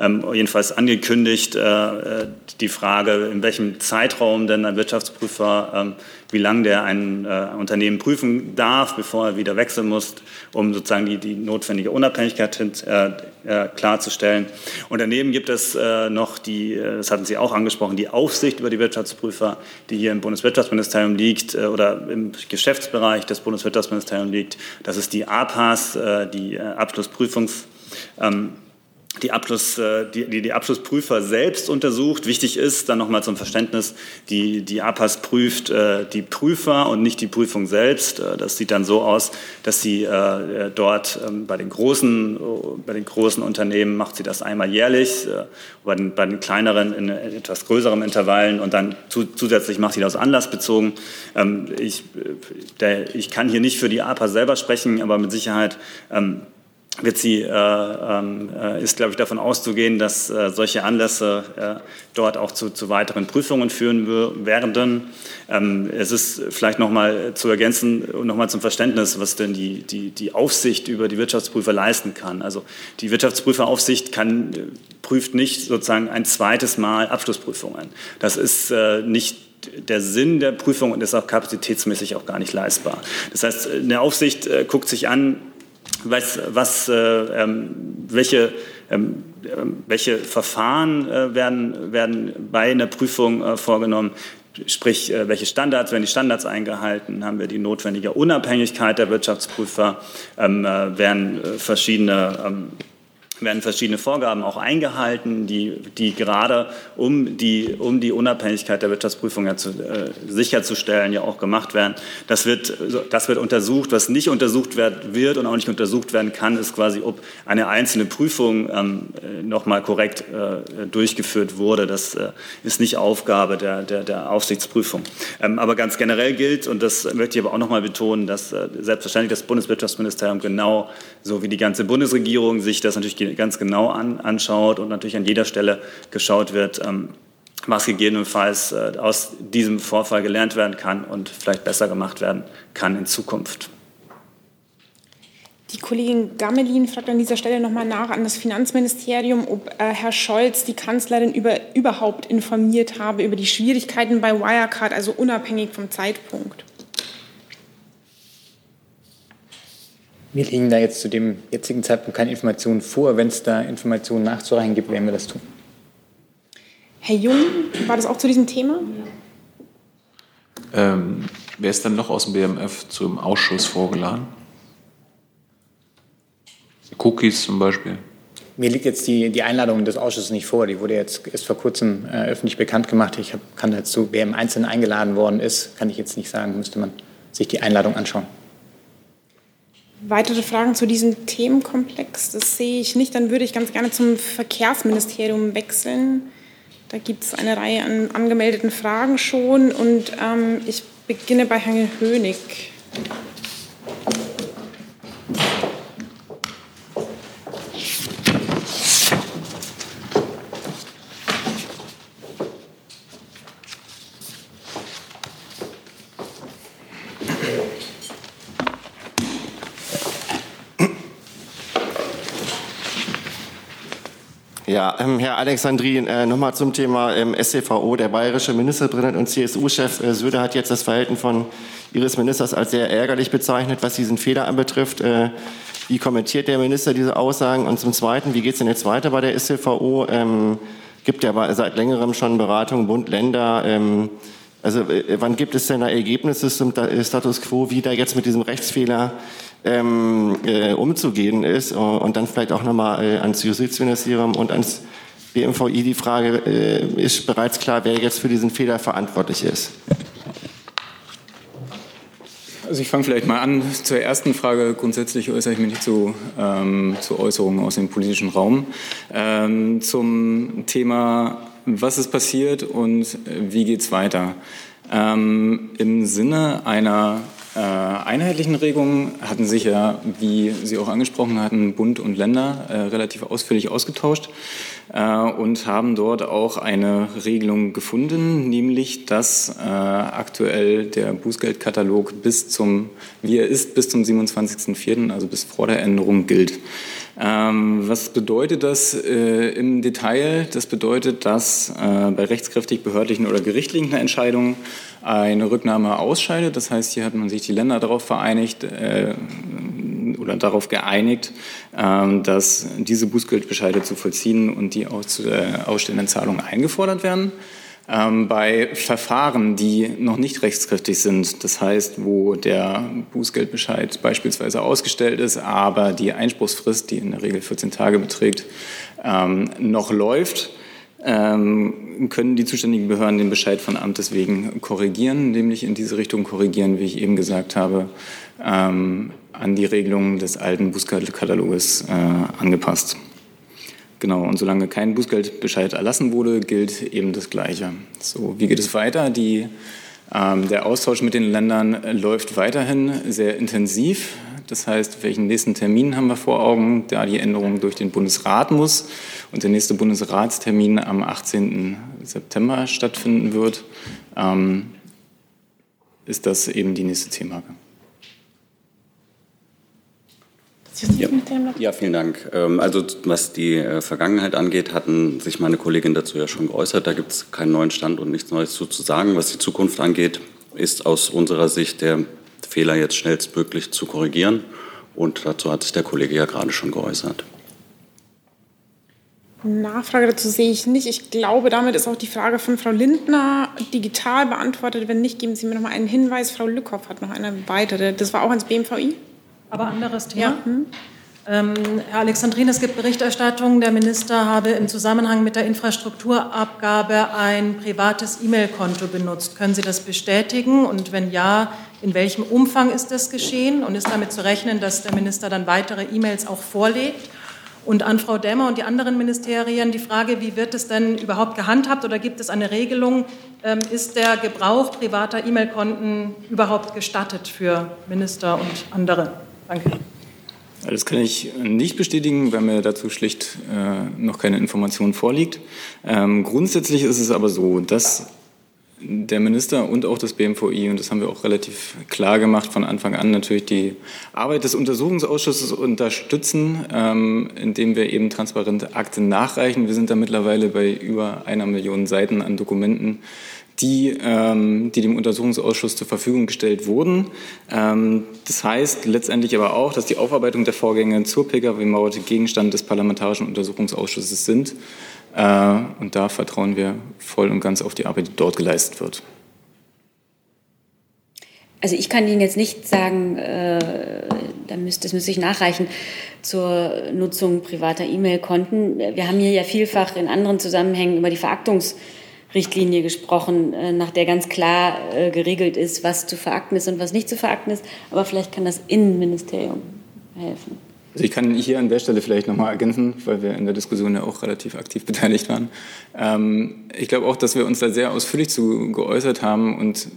Speaker 17: ähm, jedenfalls angekündigt, äh, die Frage, in welchem Zeitraum denn ein Wirtschaftsprüfer, ähm, wie lange der ein äh, Unternehmen prüfen darf, bevor er wieder wechseln muss, um sozusagen die, die notwendige Unabhängigkeit äh, äh, klarzustellen. Und daneben gibt es äh, noch die, äh, das hatten Sie auch angesprochen, die Aufsicht über die Wirtschaftsprüfer, die hier im Bundeswirtschaftsministerium liegt oder im Geschäftsbereich des Bundeswirtschaftsministeriums liegt. Das ist die APAS, die Abschlussprüfungs ähm, die, Abschluss, äh, die, die, Abschlussprüfer selbst untersucht. Wichtig ist dann nochmal zum Verständnis, die, die APAS prüft äh, die Prüfer und nicht die Prüfung selbst. Äh, das sieht dann so aus, dass sie äh, dort ähm, bei, den großen, bei den großen Unternehmen macht sie das einmal jährlich, äh, bei, den, bei den kleineren in etwas größeren Intervallen und dann zu, zusätzlich macht sie das anlassbezogen. Ähm, ich, der, ich kann hier nicht für die APAS selber sprechen, aber mit Sicherheit ähm, wird sie, äh, äh, ist, glaube ich, davon auszugehen, dass äh, solche Anlässe dort auch zu, zu, weiteren Prüfungen führen werden. Ähm, es ist vielleicht noch mal zu ergänzen und noch mal zum Verständnis, was denn die, die, die Aufsicht über die Wirtschaftsprüfer leisten kann. Also die Wirtschaftsprüferaufsicht kann, prüft nicht sozusagen ein zweites Mal Abschlussprüfungen. Das ist nicht der Sinn der Prüfung und ist auch kapazitätsmäßig auch gar nicht leistbar. Das heißt, eine Aufsicht guckt sich an, was, was, äh, ähm, welche, ähm, ähm, welche Verfahren äh, werden, werden bei einer Prüfung äh, vorgenommen. Sprich, äh, welche Standards, werden die Standards eingehalten, haben wir die notwendige Unabhängigkeit der Wirtschaftsprüfer, ähm, äh, werden äh, verschiedene ähm, werden verschiedene Vorgaben auch eingehalten, die, die gerade um die, um die Unabhängigkeit der Wirtschaftsprüfung ja zu, äh, sicherzustellen, ja auch gemacht werden. Das wird, das wird untersucht. Was nicht untersucht wird und auch nicht untersucht werden kann, ist quasi, ob eine einzelne Prüfung ähm, nochmal korrekt äh, durchgeführt wurde. Das äh, ist nicht Aufgabe der, der, der Aufsichtsprüfung. Ähm, aber ganz generell gilt, und das möchte ich aber auch nochmal betonen, dass äh, selbstverständlich das Bundeswirtschaftsministerium genau so wie die ganze Bundesregierung sich das natürlich ganz genau an, anschaut und natürlich an jeder Stelle geschaut wird, ähm, was gegebenenfalls äh, aus diesem Vorfall gelernt werden kann und vielleicht besser gemacht werden kann in Zukunft.
Speaker 3: Die Kollegin Gamelin fragt an dieser Stelle nochmal nach an das Finanzministerium, ob äh, Herr Scholz die Kanzlerin über, überhaupt informiert habe über die Schwierigkeiten bei Wirecard, also unabhängig vom Zeitpunkt.
Speaker 16: Mir liegen da jetzt zu dem jetzigen Zeitpunkt keine Informationen vor. Wenn es da Informationen nachzureichen gibt, werden wir das tun.
Speaker 3: Herr Jung, war das auch zu diesem Thema?
Speaker 1: Ähm, wer ist dann noch aus dem BMF zum Ausschuss vorgeladen? Cookies zum Beispiel.
Speaker 16: mir liegt jetzt die, die Einladung des Ausschusses nicht vor. Die wurde jetzt erst vor kurzem äh, öffentlich bekannt gemacht. Ich hab, kann dazu, wer im Einzelnen eingeladen worden ist, kann ich jetzt nicht sagen. Müsste man sich die Einladung anschauen.
Speaker 3: Weitere Fragen zu diesem Themenkomplex? Das sehe ich nicht. Dann würde ich ganz gerne zum Verkehrsministerium wechseln. Da gibt es eine Reihe an angemeldeten Fragen schon. Und ähm, ich beginne bei Herrn Hönig.
Speaker 11: Ja, ähm, Herr Alexandrin, äh, nochmal zum Thema ähm, SCVO. Der bayerische Ministerpräsident und CSU-Chef äh, Söder hat jetzt das Verhalten von Ihres Ministers als sehr ärgerlich bezeichnet, was diesen Fehler anbetrifft. Äh, wie kommentiert der Minister diese Aussagen? Und zum Zweiten, wie geht es denn jetzt weiter bei der SCVO? Ähm, gibt ja seit längerem schon Beratungen Bund, Länder. Ähm, also äh, wann gibt es denn da Ergebnisse zum Status quo, wie da jetzt mit diesem Rechtsfehler ähm, äh, umzugehen ist. Und dann vielleicht auch nochmal äh, ans Justizministerium und ans BMVI die Frage, äh, ist bereits klar, wer jetzt für diesen Fehler verantwortlich ist?
Speaker 18: Also ich fange vielleicht mal an zur ersten Frage. Grundsätzlich äußere ich mich nicht zu, ähm, zu Äußerungen aus dem politischen Raum. Ähm, zum Thema, was ist passiert und wie geht es weiter? Ähm, Im Sinne einer äh, einheitlichen Regungen hatten sich ja, wie Sie auch angesprochen hatten, Bund und Länder äh, relativ ausführlich ausgetauscht äh, und haben dort auch eine Regelung gefunden, nämlich dass äh, aktuell der Bußgeldkatalog bis zum, wie er ist, bis zum 27.04., also bis vor der Änderung gilt. Ähm, was bedeutet das äh, im Detail? Das bedeutet, dass bei rechtskräftig behördlichen oder gerichtlichen Entscheidungen eine Rücknahme ausscheidet. Das heißt, hier hat man sich die Länder darauf vereinigt äh, oder darauf geeinigt, äh, dass diese Bußgeldbescheide zu vollziehen und die aus, äh, ausstehenden Zahlungen eingefordert werden. Ähm, bei Verfahren, die noch nicht rechtskräftig sind, das heißt, wo der Bußgeldbescheid beispielsweise ausgestellt ist, aber die Einspruchsfrist, die in der Regel 14 Tage beträgt, ähm, noch läuft, können die zuständigen Behörden den Bescheid von Amtes wegen korrigieren, nämlich in diese Richtung korrigieren, wie ich eben gesagt habe, ähm, an die Regelungen des alten Bußgeldkataloges äh, angepasst. Genau, und solange kein Bußgeldbescheid erlassen wurde, gilt eben das Gleiche. So, wie geht es weiter? Die, ähm, der Austausch mit den Ländern läuft weiterhin sehr intensiv. Das heißt, welchen nächsten Termin haben wir vor Augen, da die Änderung durch den Bundesrat muss und der nächste Bundesratstermin am 18. September stattfinden wird, ähm, ist das eben die nächste Thema.
Speaker 14: Ja. ja, vielen Dank. Ähm, also was die äh, Vergangenheit angeht, hatten sich meine Kollegin dazu ja schon geäußert. Da gibt es keinen neuen Stand und nichts Neues zu, zu sagen. Was die Zukunft angeht, ist aus unserer Sicht der Fehler jetzt schnellstmöglich zu korrigieren. Und dazu hat sich der Kollege ja gerade schon geäußert.
Speaker 3: Nachfrage dazu sehe ich nicht. Ich glaube, damit ist auch die Frage von Frau Lindner digital beantwortet. Wenn nicht, geben Sie mir noch mal einen Hinweis. Frau Lückhoff hat noch eine weitere. Das war auch ans BMVI.
Speaker 12: Aber anderes Thema. Ja. Hm. Ähm, Herr Alexandrin, es gibt Berichterstattung, der Minister habe im Zusammenhang mit der Infrastrukturabgabe ein privates E-Mail-Konto benutzt. Können Sie das bestätigen? Und wenn ja, in welchem Umfang ist das geschehen? Und ist damit zu rechnen, dass der Minister dann weitere E-Mails auch vorlegt? Und an Frau Dämmer und die anderen Ministerien die Frage, wie wird es denn überhaupt gehandhabt oder gibt es eine Regelung? Ähm, ist der Gebrauch privater E-Mail-Konten überhaupt gestattet für Minister und andere? Danke.
Speaker 18: Das kann ich nicht bestätigen, weil mir dazu schlicht äh, noch keine Information vorliegt. Ähm, grundsätzlich ist es aber so, dass der Minister und auch das BMVI, und das haben wir auch relativ klar gemacht von Anfang an, natürlich die Arbeit des Untersuchungsausschusses unterstützen, ähm, indem wir eben transparente Akten nachreichen. Wir sind da mittlerweile bei über einer Million Seiten an Dokumenten, die, ähm, die dem Untersuchungsausschuss zur Verfügung gestellt wurden. Ähm, das heißt letztendlich aber auch, dass die Aufarbeitung der Vorgänge zur Pkw-Maut Gegenstand des Parlamentarischen Untersuchungsausschusses sind. Äh, und da vertrauen wir voll und ganz auf die Arbeit, die dort geleistet wird.
Speaker 10: Also ich kann Ihnen jetzt nicht sagen, äh, das müsste ich nachreichen, zur Nutzung privater E-Mail-Konten. Wir haben hier ja vielfach in anderen Zusammenhängen über die Veraktungs- gesprochen, äh, nach der ganz klar äh, geregelt ist, was zu verakten ist und was nicht zu verakten ist. Aber vielleicht kann das Innenministerium helfen.
Speaker 18: Also ich kann hier an der Stelle vielleicht nochmal ergänzen, weil wir in der Diskussion ja auch relativ aktiv beteiligt waren. Ähm, ich glaube auch, dass wir uns da sehr ausführlich zu geäußert haben und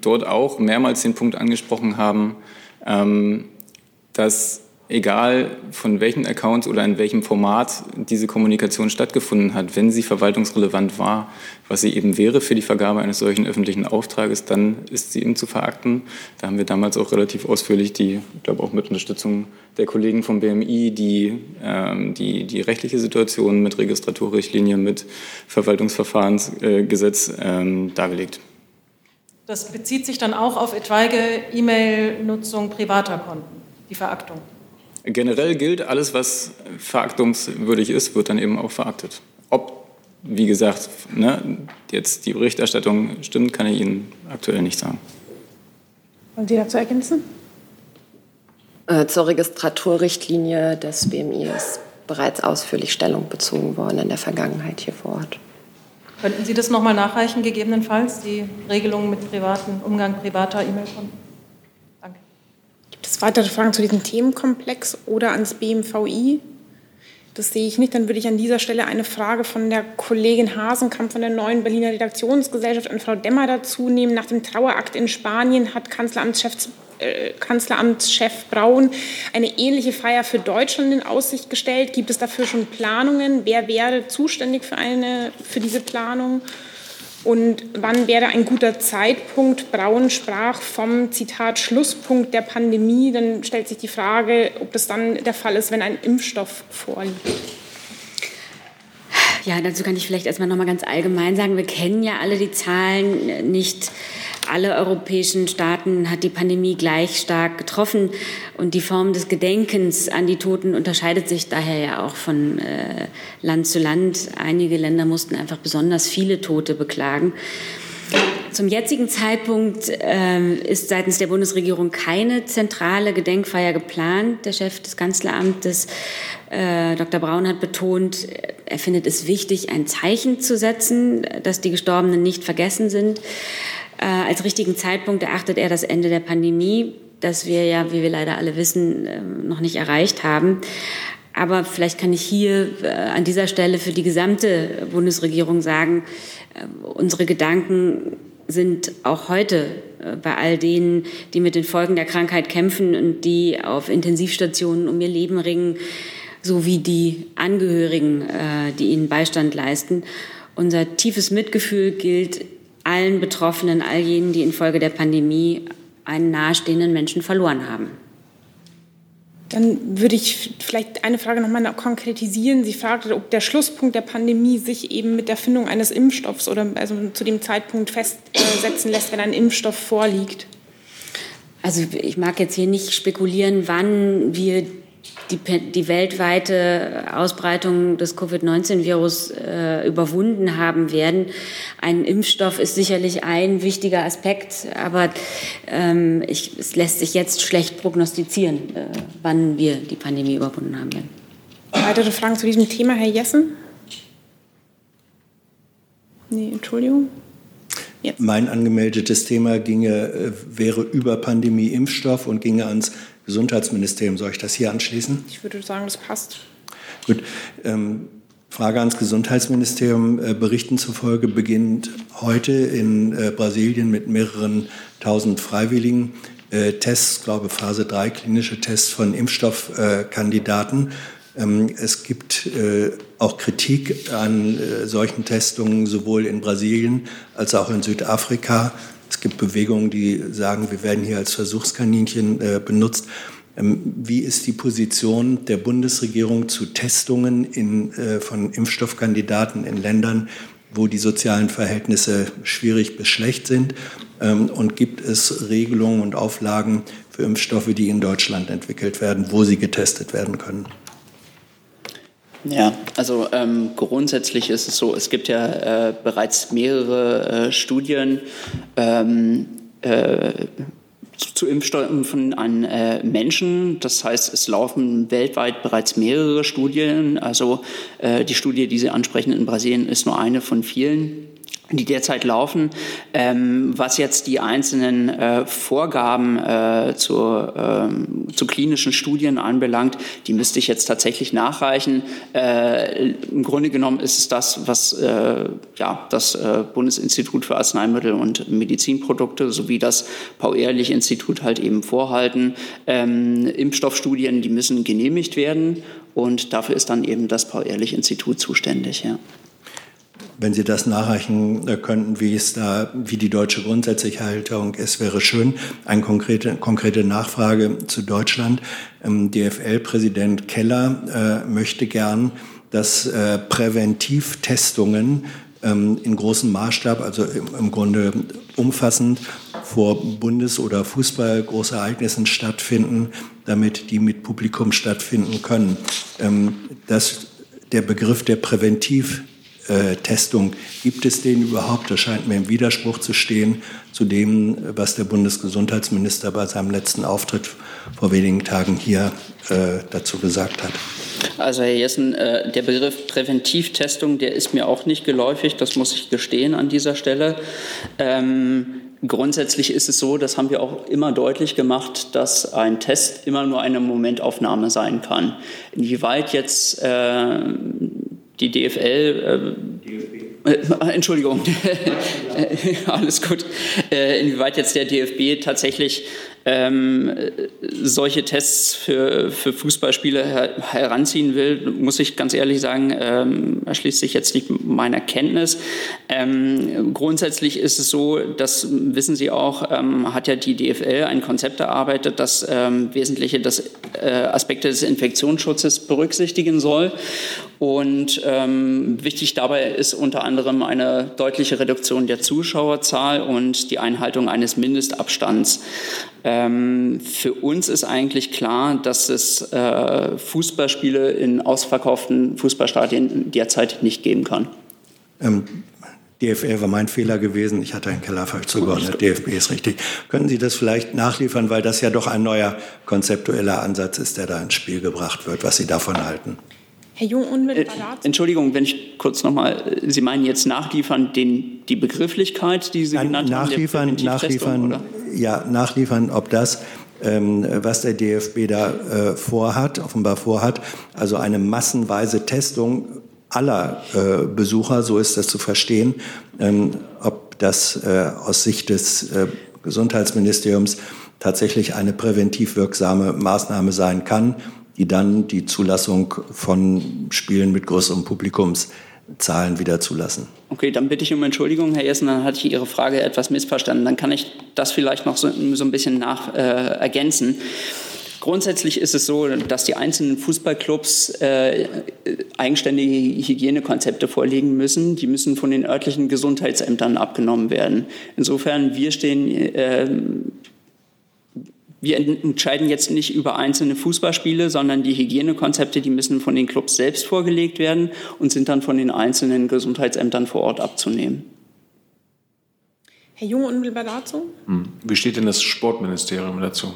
Speaker 18: dort auch mehrmals den Punkt angesprochen haben, ähm, dass egal von welchen Accounts oder in welchem Format diese Kommunikation stattgefunden hat, wenn sie verwaltungsrelevant war, was sie eben wäre für die Vergabe eines solchen öffentlichen Auftrages, dann ist sie eben zu verakten. Da haben wir damals auch relativ ausführlich die, ich glaube auch mit Unterstützung der Kollegen vom BMI, die ähm, die, die rechtliche Situation mit Registraturrichtlinie, mit Verwaltungsverfahrensgesetz äh, ähm, dargelegt.
Speaker 12: Das bezieht sich dann auch auf etwaige E-Mail-Nutzung privater Konten, die Veraktung.
Speaker 18: Generell gilt, alles, was veraktungswürdig ist, wird dann eben auch veraktet. Ob, wie gesagt, ne, jetzt die Berichterstattung stimmt, kann ich Ihnen aktuell nicht sagen.
Speaker 3: Wollen Sie dazu ergänzen?
Speaker 6: Äh, zur Registraturrichtlinie des BMI ist bereits ausführlich Stellung bezogen worden in der Vergangenheit hier vor Ort.
Speaker 12: Könnten Sie das nochmal nachreichen, gegebenenfalls, die Regelungen mit privaten Umgang privater E-Mail-Konten?
Speaker 3: Es weitere Fragen zu diesem Themenkomplex oder ans BMVI? Das sehe ich nicht. Dann würde ich an dieser Stelle eine Frage von der Kollegin Hasenkamp von der neuen Berliner Redaktionsgesellschaft an Frau Demmer dazu nehmen. Nach dem Trauerakt in Spanien hat Kanzleramtschef, äh, Kanzleramtschef Braun eine ähnliche Feier für Deutschland in Aussicht gestellt. Gibt es dafür schon Planungen? Wer wäre zuständig für, eine, für diese Planung? Und wann wäre ein guter Zeitpunkt? Braun sprach vom Zitat Schlusspunkt der Pandemie. Dann stellt sich die Frage, ob das dann der Fall ist, wenn ein Impfstoff vorliegt.
Speaker 10: Ja, dazu kann ich vielleicht erstmal noch mal ganz allgemein sagen, wir kennen ja alle die Zahlen nicht alle europäischen Staaten hat die Pandemie gleich stark getroffen und die Form des Gedenkens an die Toten unterscheidet sich daher ja auch von äh, Land zu Land. Einige Länder mussten einfach besonders viele Tote beklagen. Zum jetzigen Zeitpunkt äh, ist seitens der Bundesregierung keine zentrale Gedenkfeier geplant. Der Chef des Kanzleramtes, äh, Dr. Braun, hat betont, er findet es wichtig, ein Zeichen zu setzen, dass die Gestorbenen nicht vergessen sind. Äh, als richtigen Zeitpunkt erachtet er das Ende der Pandemie, das wir ja, wie wir leider alle wissen, äh, noch nicht erreicht haben. Aber vielleicht kann ich hier äh, an dieser Stelle für die gesamte Bundesregierung sagen, äh, unsere Gedanken sind auch heute äh, bei all denen, die mit den Folgen der Krankheit kämpfen und die auf Intensivstationen um ihr Leben ringen, sowie die Angehörigen, äh, die ihnen Beistand leisten. Unser tiefes Mitgefühl gilt allen Betroffenen, all jenen, die infolge der Pandemie einen nahestehenden Menschen verloren haben.
Speaker 3: Dann würde ich vielleicht eine Frage noch mal konkretisieren. Sie fragte, ob der Schlusspunkt der Pandemie sich eben mit der Findung eines Impfstoffs oder also zu dem Zeitpunkt festsetzen lässt, wenn ein Impfstoff vorliegt.
Speaker 10: Also ich mag jetzt hier nicht spekulieren, wann wir die, die weltweite Ausbreitung des Covid-19-Virus äh, überwunden haben werden. Ein Impfstoff ist sicherlich ein wichtiger Aspekt, aber ähm, ich, es lässt sich jetzt schlecht prognostizieren, äh, wann wir die Pandemie überwunden haben werden.
Speaker 3: Weitere Fragen zu diesem Thema, Herr Jessen? Nee, Entschuldigung.
Speaker 15: Jetzt. Mein angemeldetes Thema ginge, äh, wäre über Pandemie Impfstoff und ginge ans Gesundheitsministerium. Soll ich das hier anschließen?
Speaker 3: Ich würde sagen, das passt.
Speaker 15: Gut. Ähm, Frage ans Gesundheitsministerium. Äh, Berichten zufolge beginnt heute in äh, Brasilien mit mehreren tausend Freiwilligen äh, Tests, glaube Phase 3 klinische Tests von Impfstoffkandidaten. Ähm, es gibt äh, auch Kritik an äh, solchen Testungen sowohl in Brasilien als auch in Südafrika. Es gibt Bewegungen, die sagen, wir werden hier als Versuchskaninchen äh, benutzt. Ähm, wie ist die Position der Bundesregierung zu Testungen in, äh, von Impfstoffkandidaten in Ländern, wo die sozialen Verhältnisse schwierig bis schlecht sind? Ähm, und gibt es Regelungen und Auflagen für Impfstoffe, die in Deutschland entwickelt werden, wo sie getestet werden können?
Speaker 19: Ja, also ähm, grundsätzlich ist es so, es gibt ja äh, bereits mehrere äh, Studien, ähm, äh, zu Impfstoffen an äh, Menschen. Das heißt, es laufen weltweit bereits mehrere Studien. Also äh, die Studie, die Sie ansprechen in Brasilien, ist nur eine von vielen die derzeit laufen. Ähm, was jetzt die einzelnen äh, Vorgaben äh, zur, ähm, zu klinischen Studien anbelangt, die müsste ich jetzt tatsächlich nachreichen. Äh, Im Grunde genommen ist es das, was äh, ja, das äh, Bundesinstitut für Arzneimittel und Medizinprodukte sowie das Paul-Ehrlich-Institut halt eben vorhalten. Ähm, Impfstoffstudien, die müssen genehmigt werden und dafür ist dann eben das Paul-Ehrlich-Institut zuständig. Ja
Speaker 15: wenn Sie das nachreichen äh, könnten, wie es da, wie die deutsche grundsätzliche Haltung ist, wäre schön. Eine konkrete, konkrete Nachfrage zu Deutschland. Ähm, DFL-Präsident Keller äh, möchte gern, dass äh, Präventivtestungen ähm, in großem Maßstab, also im, Grunde umfassend vor Bundes- oder Fußball-Großereignissen stattfinden, damit die mit Publikum stattfinden können. Ähm, das, der Begriff der Präventiv Testung. Gibt es den überhaupt? Das scheint mir im Widerspruch zu stehen zu dem, was der Bundesgesundheitsminister bei seinem letzten Auftritt vor wenigen Tagen hier äh, dazu gesagt hat.
Speaker 19: Also Herr Jessen, äh, der Begriff Präventivtestung, der ist mir auch nicht geläufig, das muss ich gestehen an dieser Stelle. Ähm, grundsätzlich ist es so, das haben wir auch immer deutlich gemacht, dass ein Test immer nur eine Momentaufnahme sein kann. Inwieweit jetzt äh, die DFL, äh, äh, Entschuldigung, (laughs) alles gut, äh, inwieweit jetzt der DFB tatsächlich ähm, solche Tests für, für Fußballspiele her heranziehen will, muss ich ganz ehrlich sagen, ähm, erschließt sich jetzt nicht meiner Kenntnis. Ähm, grundsätzlich ist es so, das wissen Sie auch, ähm, hat ja die DFL ein Konzept erarbeitet, das ähm, wesentliche das, äh, Aspekte des Infektionsschutzes berücksichtigen soll. Und ähm, wichtig dabei ist unter anderem eine deutliche Reduktion der Zuschauerzahl und die Einhaltung eines Mindestabstands. Ähm, für uns ist eigentlich klar, dass es äh, Fußballspiele in ausverkauften Fußballstadien derzeit nicht geben kann.
Speaker 15: Ähm, DFL war mein Fehler gewesen. Ich hatte einen Keller falsch zugeordnet. DFB ist richtig. Können Sie das vielleicht nachliefern, weil das ja doch ein neuer konzeptueller Ansatz ist, der da ins Spiel gebracht wird, was Sie davon halten?
Speaker 3: Herr Jung, unmittelbar
Speaker 19: dazu. Äh, Entschuldigung, wenn ich kurz nochmal, Sie meinen jetzt nachliefern den, die Begrifflichkeit, die Sie genannt
Speaker 15: nachliefern,
Speaker 19: haben?
Speaker 15: Nachliefern, nachliefern, ja, nachliefern, ob das, ähm, was der DFB da äh, vorhat, offenbar vorhat, also eine massenweise Testung aller äh, Besucher, so ist das zu verstehen, ähm, ob das äh, aus Sicht des Gesundheitsministeriums tatsächlich eine präventiv wirksame Maßnahme sein kann die dann die Zulassung von Spielen mit größeren Publikumszahlen wieder zulassen.
Speaker 19: Okay, dann bitte ich um Entschuldigung, Herr Jessen, dann hatte ich Ihre Frage etwas missverstanden. Dann kann ich das vielleicht noch so, so ein bisschen nach äh, ergänzen. Grundsätzlich ist es so, dass die einzelnen Fußballclubs äh, eigenständige Hygienekonzepte vorlegen müssen. Die müssen von den örtlichen Gesundheitsämtern abgenommen werden. Insofern, wir stehen äh, wir entscheiden jetzt nicht über einzelne Fußballspiele, sondern die Hygienekonzepte, die müssen von den Clubs selbst vorgelegt werden und sind dann von den einzelnen Gesundheitsämtern vor Ort abzunehmen.
Speaker 3: Herr Junge, unmittelbar dazu?
Speaker 1: Hm. Wie steht denn das Sportministerium dazu?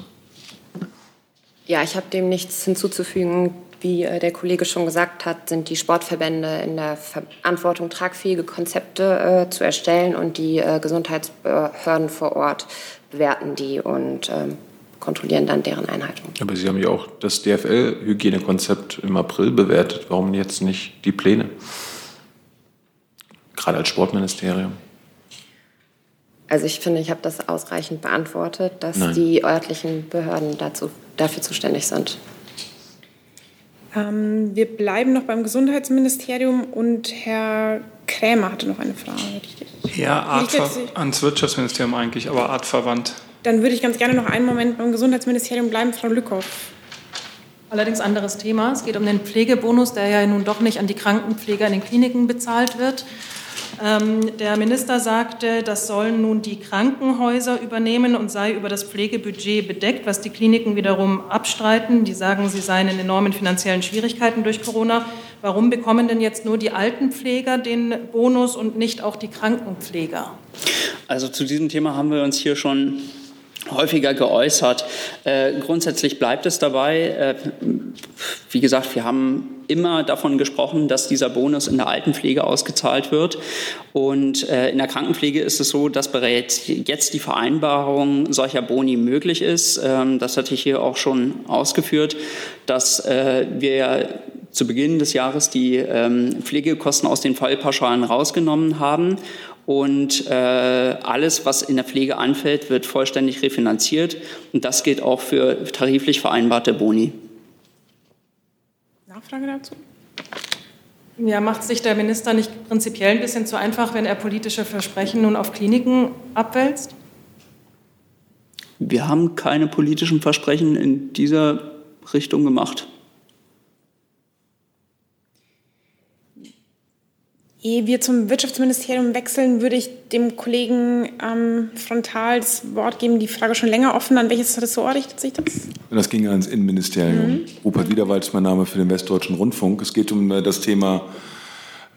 Speaker 6: Ja, ich habe dem nichts hinzuzufügen. Wie äh, der Kollege schon gesagt hat, sind die Sportverbände in der Verantwortung, tragfähige Konzepte äh, zu erstellen und die äh, Gesundheitsbehörden vor Ort bewerten die und ähm, kontrollieren dann deren Einhaltung.
Speaker 1: Aber Sie haben ja auch das DFL-Hygienekonzept im April bewertet. Warum jetzt nicht die Pläne? Gerade als Sportministerium.
Speaker 6: Also ich finde, ich habe das ausreichend beantwortet, dass Nein. die örtlichen Behörden dazu, dafür zuständig sind.
Speaker 3: Ähm, wir bleiben noch beim Gesundheitsministerium und Herr Krämer hatte noch eine Frage.
Speaker 13: Ja, Art ans Wirtschaftsministerium eigentlich, aber artverwandt.
Speaker 3: Dann würde ich ganz gerne noch einen Moment beim Gesundheitsministerium bleiben, Frau Lückhoff.
Speaker 12: Allerdings anderes Thema. Es geht um den Pflegebonus, der ja nun doch nicht an die Krankenpfleger in den Kliniken bezahlt wird. Ähm, der Minister sagte, das sollen nun die Krankenhäuser übernehmen und sei über das Pflegebudget bedeckt, was die Kliniken wiederum abstreiten. Die sagen, sie seien in enormen finanziellen Schwierigkeiten durch Corona. Warum bekommen denn jetzt nur die Altenpfleger den Bonus und nicht auch die Krankenpfleger?
Speaker 19: Also zu diesem Thema haben wir uns hier schon häufiger geäußert. Äh, grundsätzlich bleibt es dabei. Äh, wie gesagt, wir haben immer davon gesprochen, dass dieser Bonus in der Altenpflege ausgezahlt wird. Und äh, in der Krankenpflege ist es so, dass bereits jetzt die Vereinbarung solcher Boni möglich ist. Ähm, das hatte ich hier auch schon ausgeführt, dass äh, wir zu Beginn des Jahres die ähm, Pflegekosten aus den Fallpauschalen rausgenommen haben und äh, alles, was in der Pflege anfällt, wird vollständig refinanziert. Und das gilt auch für tariflich vereinbarte Boni.
Speaker 12: Nachfrage dazu? Ja, macht sich der Minister nicht prinzipiell ein bisschen zu einfach, wenn er politische Versprechen nun auf Kliniken abwälzt?
Speaker 19: Wir haben keine politischen Versprechen in dieser Richtung gemacht.
Speaker 3: Ehe wir zum Wirtschaftsministerium wechseln, würde ich dem Kollegen ähm, Frontal das Wort geben. Die Frage schon länger offen. An welches Ressort richtet sich das?
Speaker 20: Das ging ans Innenministerium. Mhm. Rupert Wiederwald ist mein Name für den Westdeutschen Rundfunk. Es geht um äh, das Thema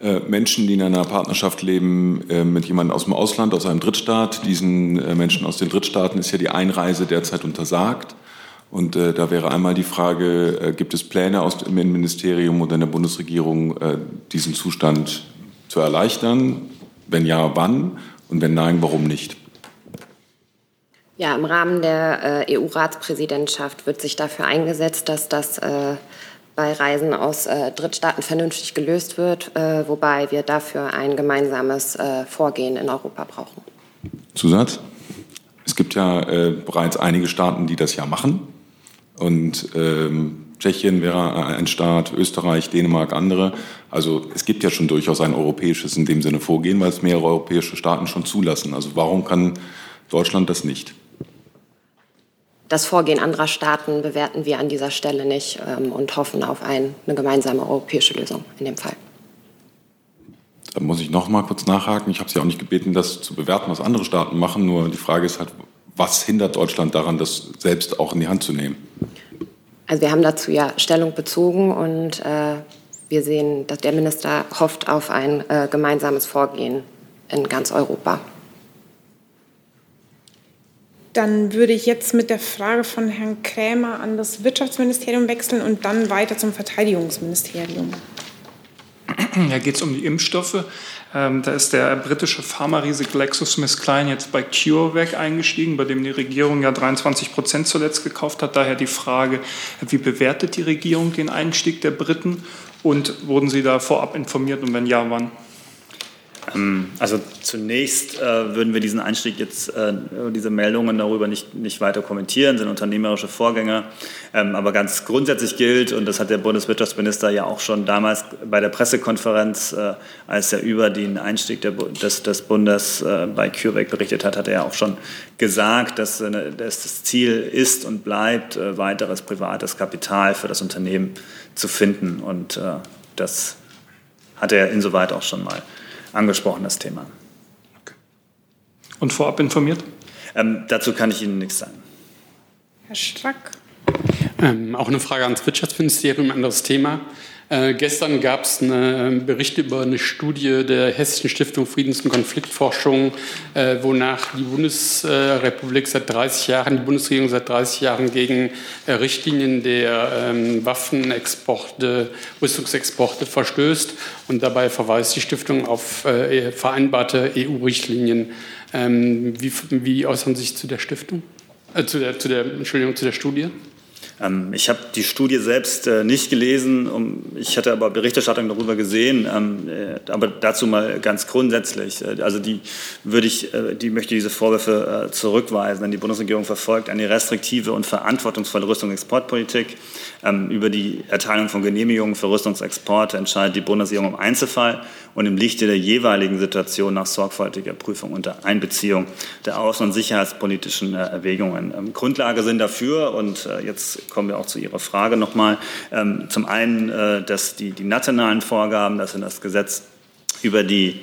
Speaker 20: äh, Menschen, die in einer Partnerschaft leben äh, mit jemandem aus dem Ausland, aus einem Drittstaat. Diesen äh, Menschen aus den Drittstaaten ist ja die Einreise derzeit untersagt. Und äh, da wäre einmal die Frage, äh, gibt es Pläne aus dem Innenministerium oder in der Bundesregierung, äh, diesen Zustand zu erleichtern? Wenn ja, wann? Und wenn nein, warum nicht?
Speaker 6: Ja, im Rahmen der äh, EU-Ratspräsidentschaft wird sich dafür eingesetzt, dass das äh, bei Reisen aus äh, Drittstaaten vernünftig gelöst wird, äh, wobei wir dafür ein gemeinsames äh, Vorgehen in Europa brauchen.
Speaker 20: Zusatz? Es gibt ja äh, bereits einige Staaten, die das ja machen. Und ähm, Tschechien wäre ein Staat, Österreich, Dänemark, andere. Also es gibt ja schon durchaus ein europäisches in dem Sinne Vorgehen, weil es mehrere europäische Staaten schon zulassen. Also warum kann Deutschland das nicht?
Speaker 6: Das Vorgehen anderer Staaten bewerten wir an dieser Stelle nicht ähm, und hoffen auf ein, eine gemeinsame europäische Lösung in dem Fall.
Speaker 20: Da muss ich noch mal kurz nachhaken. Ich habe Sie auch nicht gebeten, das zu bewerten, was andere Staaten machen. Nur die Frage ist halt, was hindert Deutschland daran, das selbst auch in die Hand zu nehmen?
Speaker 6: Also wir haben dazu ja Stellung bezogen und äh, wir sehen, dass der Minister hofft auf ein äh, gemeinsames Vorgehen in ganz Europa.
Speaker 3: Dann würde ich jetzt mit der Frage von Herrn Krämer an das Wirtschaftsministerium wechseln und dann weiter zum Verteidigungsministerium.
Speaker 13: Da geht es um die Impfstoffe. Ähm, da ist der britische Pharma-Riese GlaxoSmithKline jetzt bei CureVac eingestiegen, bei dem die Regierung ja 23 Prozent zuletzt gekauft hat. Daher die Frage, wie bewertet die Regierung den Einstieg der Briten und wurden Sie da vorab informiert und wenn ja, wann?
Speaker 17: Ähm, also zunächst äh, würden wir diesen Einstieg jetzt, äh, diese Meldungen darüber nicht, nicht weiter kommentieren, sind unternehmerische Vorgänge. Ähm, aber ganz grundsätzlich gilt, und das hat der Bundeswirtschaftsminister ja auch schon damals bei der Pressekonferenz, äh, als er über den Einstieg der, des, des Bundes bei CureVac berichtet hat, hat er ja auch schon gesagt, dass, äh, dass das Ziel ist und bleibt, weiteres privates Kapital für das Unternehmen zu finden. Und das hat er insoweit auch schon mal angesprochen, das Thema.
Speaker 13: Okay. Und vorab informiert?
Speaker 17: Ähm, dazu kann ich Ihnen nichts sagen.
Speaker 3: Herr Strack.
Speaker 21: Ähm, auch eine Frage ans Wirtschaftsministerium, anderes Thema. Äh, gestern gab es einen Bericht über eine Studie der Hessischen Stiftung Friedens- und Konfliktforschung, äh, wonach die Bundesrepublik seit 30 Jahren, die Bundesregierung seit 30 Jahren gegen äh, Richtlinien der ähm, Waffenexporte, Rüstungsexporte verstößt. Und dabei verweist die Stiftung auf äh, vereinbarte EU-Richtlinien. Ähm, wie, wie äußern Sie sich zu der Stiftung? Äh, zu der, zu der, Entschuldigung, zu der Studie?
Speaker 17: Ähm, ich habe die Studie selbst äh, nicht gelesen, ich hatte aber Berichterstattung darüber gesehen, ähm, äh, aber dazu mal ganz grundsätzlich. Äh, also die würde ich, die möchte diese Vorwürfe zurückweisen, denn die Bundesregierung verfolgt eine restriktive und verantwortungsvolle Rüstungsexportpolitik. Ähm, über die Erteilung von Genehmigungen für Rüstungsexporte entscheidet die Bundesregierung im Einzelfall und im Lichte der jeweiligen Situation nach sorgfältiger Prüfung unter Einbeziehung der außen- und sicherheitspolitischen Erwägungen. Grundlage sind dafür, und jetzt kommen wir auch zu Ihrer Frage nochmal. Ähm, zum einen, äh, dass die, die nationalen Vorgaben, das sind das Gesetz über die äh,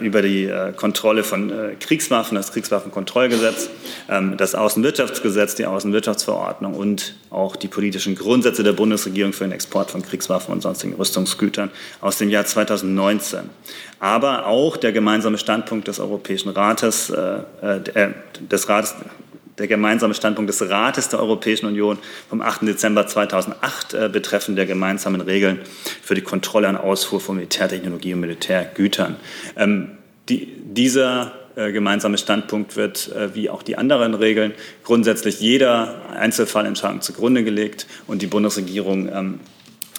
Speaker 17: über die äh, Kontrolle von Kriegswaffen, das Kriegswaffenkontrollgesetz, ähm, das Außenwirtschaftsgesetz, die Außenwirtschaftsverordnung und auch die politischen Grundsätze der Bundesregierung für den Export von Kriegswaffen und sonstigen Rüstungsgütern aus dem Jahr 2019. Aber auch der gemeinsame Standpunkt des Europäischen Rates, des Rates der gemeinsame Standpunkt des Rates der Europäischen Union vom 8. Dezember 2008 äh, betreffend der gemeinsamen Regeln für die Kontrolle an Ausfuhr von Militärtechnologie und Militärgütern. Ähm, die, dieser äh, gemeinsame Standpunkt wird, äh, wie auch die anderen Regeln, grundsätzlich jeder Einzelfallentscheidung zugrunde gelegt und die Bundesregierung ähm,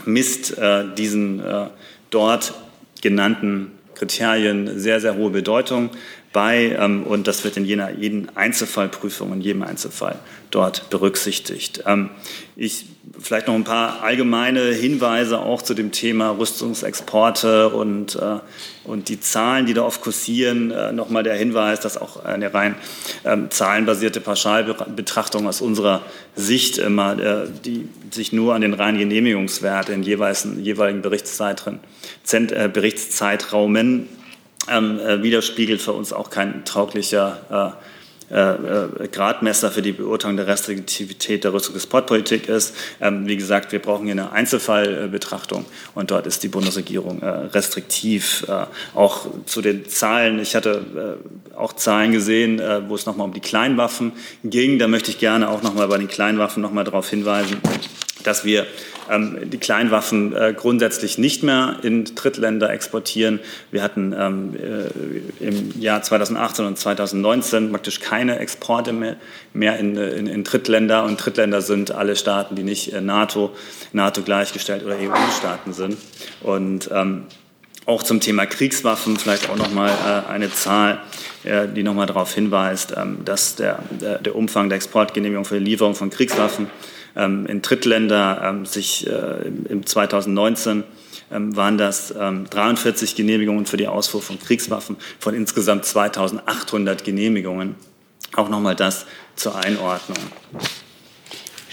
Speaker 17: misst äh, diesen dort genannten Kriterien sehr, sehr hohe Bedeutung bei ähm, und das wird in jener, jeden Einzelfallprüfung, in jedem Einzelfall dort berücksichtigt. Ähm, ich vielleicht noch ein paar allgemeine Hinweise auch zu dem Thema Rüstungsexporte und, äh, und die Zahlen, die da oft kursieren. Äh, Nochmal der Hinweis, dass auch eine rein ähm, zahlenbasierte Pauschalbetrachtung aus unserer Sicht immer, äh, die sich nur an den reinen Genehmigungswert in jeweiligen, jeweiligen Berichtszeitraum, äh, Berichtszeitraumen ähm, äh, widerspiegelt, für uns auch kein tauglicher äh, äh, äh, Gradmesser für die Beurteilung der Restriktivität der Rüstungsexportpolitik ist. Ähm, wie gesagt, wir brauchen hier eine Einzelfallbetrachtung und dort ist die Bundesregierung äh, restriktiv. Äh, auch zu den Zahlen, ich hatte äh, auch Zahlen gesehen, äh, wo es nochmal um die Kleinwaffen ging. Da möchte ich gerne auch nochmal bei den Kleinwaffen nochmal darauf hinweisen, dass wir die Kleinwaffen äh, grundsätzlich nicht mehr in Drittländer exportieren. Wir hatten ähm, äh, im Jahr 2018 und 2019 praktisch keine Exporte mehr, mehr in, in, in, Drittländer. Und Drittländer sind alle Staaten, die nicht äh, NATO, NATO gleichgestellt oder EU-Staaten sind. Und ähm, auch zum Thema Kriegswaffen vielleicht auch noch mal äh, eine Zahl, äh, die noch mal darauf hinweist, ähm, dass der, der, der Umfang der Exportgenehmigung für die Lieferung von Kriegswaffen ähm, in Drittländer ähm, sich äh, im 2019 ähm, waren das 43 Genehmigungen für die Ausfuhr von Kriegswaffen von insgesamt 2800 Genehmigungen. Auch nochmal das zur Einordnung.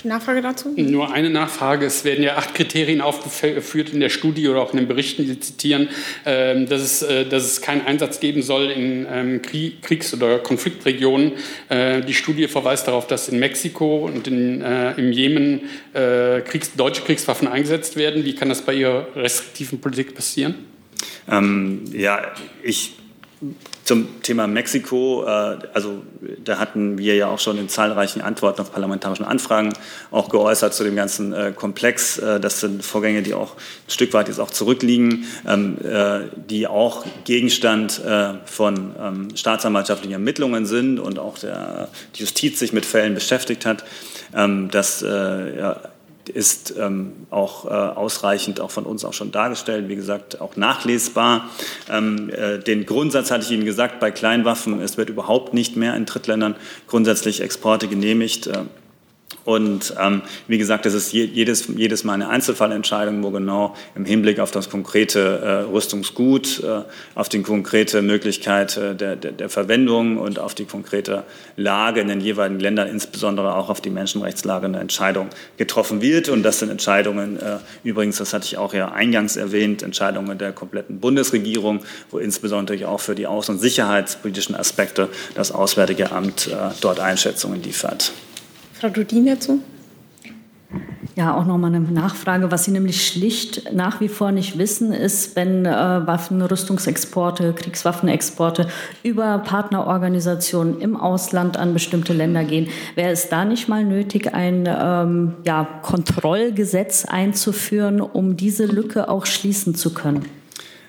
Speaker 3: Nachfrage dazu?
Speaker 21: Nur eine Nachfrage. Es werden ja acht Kriterien aufgeführt in der Studie oder auch in den Berichten, die Sie zitieren, ähm, dass es, äh, dass es keinen Einsatz geben soll in ähm, Kriegs- oder Konfliktregionen. Äh, die Studie verweist darauf, dass in Mexiko und in, äh, im Jemen Kriegs-, deutsche Kriegswaffen eingesetzt werden. Wie kann das bei Ihrer restriktiven Politik passieren?
Speaker 17: Ähm, ja, ich zum Thema Mexiko, äh, also da hatten wir ja auch schon in zahlreichen Antworten auf parlamentarischen Anfragen auch geäußert zu dem ganzen äh, Komplex. Äh, das sind Vorgänge, die auch ein Stück weit jetzt auch zurückliegen, ähm, die auch Gegenstand von ähm, staatsanwaltschaftlichen Ermittlungen sind und auch der, die Justiz sich mit Fällen beschäftigt hat. Ähm, das ist ähm, auch äh, ausreichend auch von uns auch schon dargestellt, wie gesagt, auch nachlesbar. Ähm, äh, den Grundsatz hatte ich Ihnen gesagt, bei Kleinwaffen, es wird überhaupt nicht mehr in Drittländern grundsätzlich Exporte genehmigt. Äh, und ähm, wie gesagt, das ist jedes, jedes Mal eine Einzelfallentscheidung, wo genau im Hinblick auf das konkrete äh, Rüstungsgut, äh, auf die konkrete Möglichkeit äh, der, der, der, Verwendung und auf die konkrete Lage in den jeweiligen Ländern, insbesondere auch auf die Menschenrechtslage, eine Entscheidung getroffen wird. Und das sind Entscheidungen, äh, übrigens, das hatte ich auch ja eingangs erwähnt, Entscheidungen der kompletten Bundesregierung, wo insbesondere auch für die außen- und sicherheitspolitischen Aspekte das Auswärtige Amt äh, dort Einschätzungen liefert.
Speaker 3: Frau Dudin dazu?
Speaker 7: Ja, auch nochmal eine Nachfrage. Was Sie nämlich schlicht nach wie vor nicht wissen, ist, wenn äh, Waffen, Rüstungsexporte, Kriegswaffenexporte über Partnerorganisationen im Ausland an bestimmte Länder gehen, wäre es da nicht mal nötig, ein ähm, ja, Kontrollgesetz einzuführen, um diese Lücke auch schließen zu können?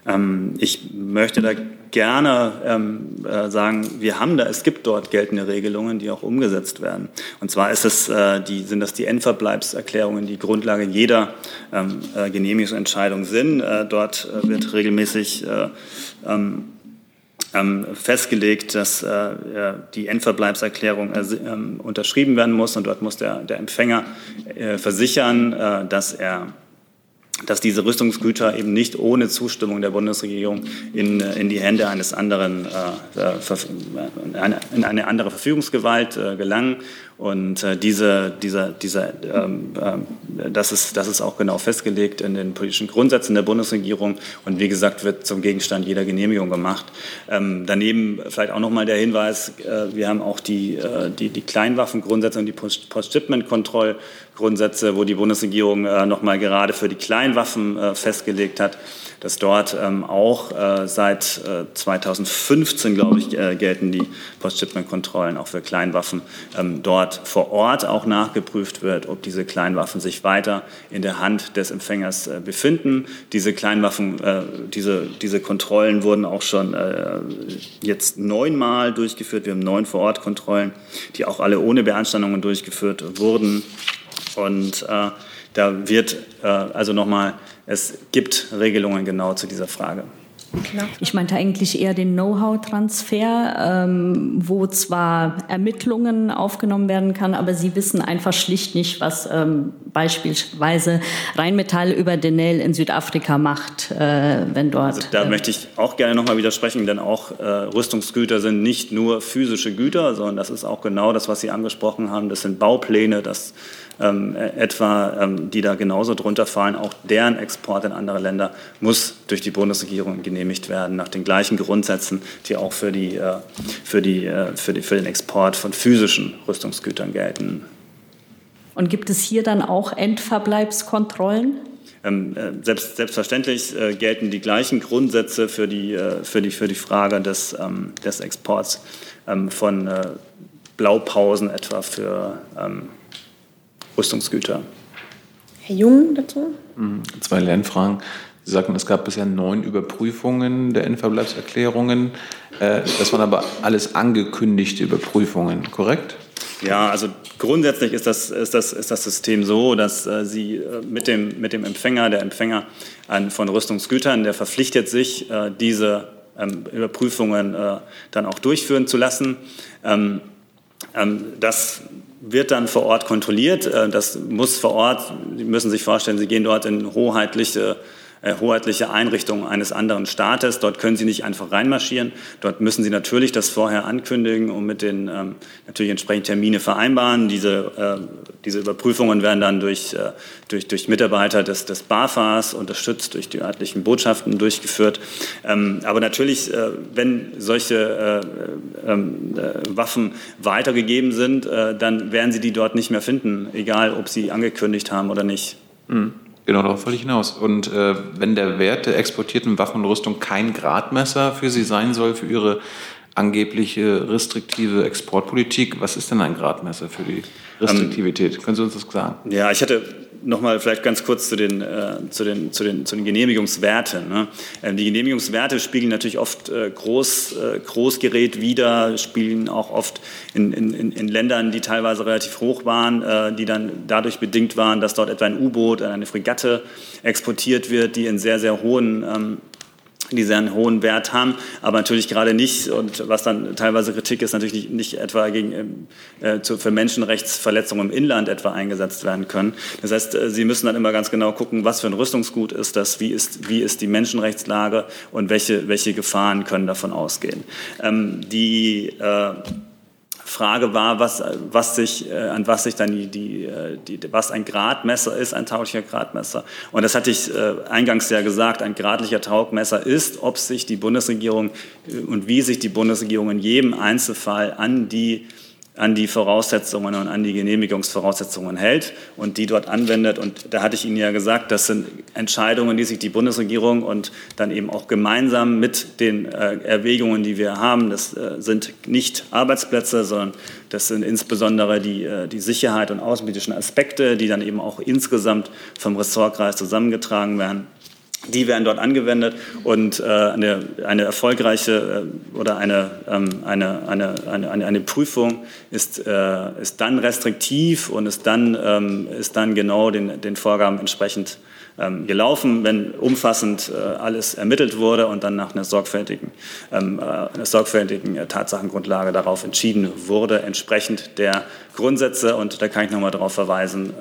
Speaker 17: Ähm, ich möchte da gerne ähm, äh, sagen, wir haben da, es gibt dort geltende Regelungen, die auch umgesetzt werden. Und zwar ist es, äh, die, sind das die Endverbleibserklärungen, die Grundlage jeder ähm, äh, Genehmigungsentscheidung sind. Äh, dort äh, wird regelmäßig äh, ähm, ähm, festgelegt, dass die Endverbleibserklärung äh, ähm, unterschrieben werden muss und dort muss der, der Empfänger versichern, dass er dass diese Rüstungsgüter eben nicht ohne Zustimmung der Bundesregierung in, äh, in die Hände eines anderen, äh, äh in eine andere Verfügungsgewalt gelangen. Und äh, diese, dieser, ähm, äh, das, ist, das ist auch genau festgelegt in den politischen Grundsätzen der Bundesregierung und wie gesagt wird zum Gegenstand jeder Genehmigung gemacht. Ähm, daneben vielleicht auch nochmal der Hinweis, wir haben auch die, die, die Kleinwaffengrundsätze und die Post-Shipment-Kontrollgrundsätze, wo die Bundesregierung äh, nochmal gerade für die kleinen Kleinwaffen äh, festgelegt hat, dass dort ähm, auch äh, seit äh, 2015, glaube ich, äh, gelten die Post-Shipment-Kontrollen auch für Kleinwaffen. Ähm, dort vor Ort auch nachgeprüft wird, ob diese Kleinwaffen sich weiter in der Hand des Empfängers äh, befinden. Diese Kleinwaffen, äh, diese, diese Kontrollen wurden auch schon jetzt neunmal durchgeführt. Wir haben neun Vor-Ort-Kontrollen, die auch alle ohne Beanstandungen durchgeführt wurden. Und äh, da wird äh, also nochmal, es gibt Regelungen genau zu dieser Frage.
Speaker 7: Ich meinte eigentlich eher den Know-how-Transfer, ähm, wo zwar Ermittlungen aufgenommen werden kann, aber Sie wissen einfach schlicht nicht, was ähm, beispielsweise Rheinmetall über Denel in Südafrika macht, äh, wenn dort.
Speaker 17: Also da äh, möchte ich auch gerne nochmal widersprechen, denn auch äh, Rüstungsgüter sind nicht nur physische Güter, sondern das ist auch genau das, was Sie angesprochen haben. Das sind Baupläne, das ähm, etwa, ähm, die da genauso drunter fallen. Auch deren Export in andere Länder muss durch die Bundesregierung genehmigt werden, nach den gleichen Grundsätzen, die auch für, die, äh, für, die, äh, für, die, für den Export von physischen Rüstungsgütern gelten.
Speaker 7: Und gibt es hier dann auch Endverbleibskontrollen?
Speaker 17: Ähm, äh, selbst, selbstverständlich äh, gelten die gleichen Grundsätze für die, äh, für die, für die Frage des, ähm, des Exports ähm, von äh, Blaupausen etwa für ähm, Rüstungsgüter.
Speaker 3: Herr Jung dazu?
Speaker 1: Mhm. Zwei Lernfragen. Sie sagten, es gab bisher neun Überprüfungen der Endverbleibserklärungen. Äh, das waren aber alles angekündigte Überprüfungen, korrekt?
Speaker 17: Ja, also grundsätzlich ist das, ist das, ist das System so, dass äh, Sie äh, mit, dem, mit dem Empfänger, der Empfänger an, von Rüstungsgütern, der verpflichtet sich, äh, diese ähm, Überprüfungen dann auch durchführen zu lassen. Ähm, ähm, das wird dann vor Ort kontrolliert. Äh, das muss vor Ort, Sie müssen sich vorstellen, Sie gehen dort in hoheitliche hoheitliche Einrichtung eines anderen Staates. Dort können Sie nicht einfach reinmarschieren. Dort müssen Sie natürlich das vorher ankündigen und mit den ähm, natürlich entsprechend Termine vereinbaren. Diese, äh, diese Überprüfungen werden dann durch, äh, durch, durch Mitarbeiter des, des BAFAs unterstützt, durch die örtlichen Botschaften durchgeführt. Ähm, aber natürlich, äh, wenn solche äh, ähm, äh, Waffen weitergegeben sind, dann werden Sie die dort nicht mehr finden, egal ob Sie angekündigt haben oder nicht.
Speaker 1: Mhm. Genau, darauf wollte ich hinaus. Und äh, wenn der Wert der exportierten Waffen und Rüstung kein Gradmesser für Sie sein soll, für Ihre angebliche restriktive Exportpolitik, was ist denn ein Gradmesser für die Restriktivität? Ähm, Können Sie uns das sagen?
Speaker 17: Ja, ich hatte nochmal vielleicht ganz kurz zu den, äh, zu den, zu den, zu den Genehmigungswerten. Ne? Ähm, die Genehmigungswerte spiegeln natürlich oft äh, Groß, äh, Großgerät wider, spielen auch oft in, in, in Ländern, die teilweise relativ hoch waren, äh, die dann dadurch bedingt waren, dass dort etwa ein U-Boot, eine Fregatte exportiert wird, die in sehr, sehr hohen ähm, die sehr einen hohen Wert haben, aber natürlich gerade nicht, und was dann teilweise Kritik ist, natürlich nicht, nicht etwa gegen, ähm, äh, zu, für Menschenrechtsverletzungen im Inland etwa eingesetzt werden können. Das heißt, äh, Sie müssen dann immer ganz genau gucken, was für ein Rüstungsgut ist das, wie ist, wie ist die Menschenrechtslage und welche, welche Gefahren können davon ausgehen. Ähm, die äh, Frage war, was, was sich, äh, an was sich dann die, die, äh, die, was ein Gradmesser ist, ein tauglicher Gradmesser. Und das hatte ich äh, eingangs ja gesagt, ein gradlicher Taugmesser ist, ob sich die Bundesregierung und wie sich die Bundesregierung in jedem Einzelfall an die an die Voraussetzungen und an die Genehmigungsvoraussetzungen hält und die dort anwendet. Und da hatte ich Ihnen ja gesagt, das sind Entscheidungen, die sich die Bundesregierung und dann eben auch gemeinsam mit den äh, Erwägungen, die wir haben, das äh, sind nicht Arbeitsplätze, sondern das sind insbesondere die, äh, die Sicherheit und außenpolitischen Aspekte, die dann eben auch insgesamt vom Ressortkreis zusammengetragen werden die werden dort angewendet und äh, eine, eine erfolgreiche äh, oder eine, ähm, eine, eine, eine, eine Prüfung ist, äh, ist dann restriktiv und ist dann, ähm, ist dann genau den, den Vorgaben entsprechend gelaufen, wenn umfassend äh, alles ermittelt wurde und dann nach einer sorgfältigen, ähm, äh, einer sorgfältigen äh, Tatsachengrundlage darauf entschieden wurde, entsprechend der Grundsätze. Und da kann ich nochmal darauf verweisen,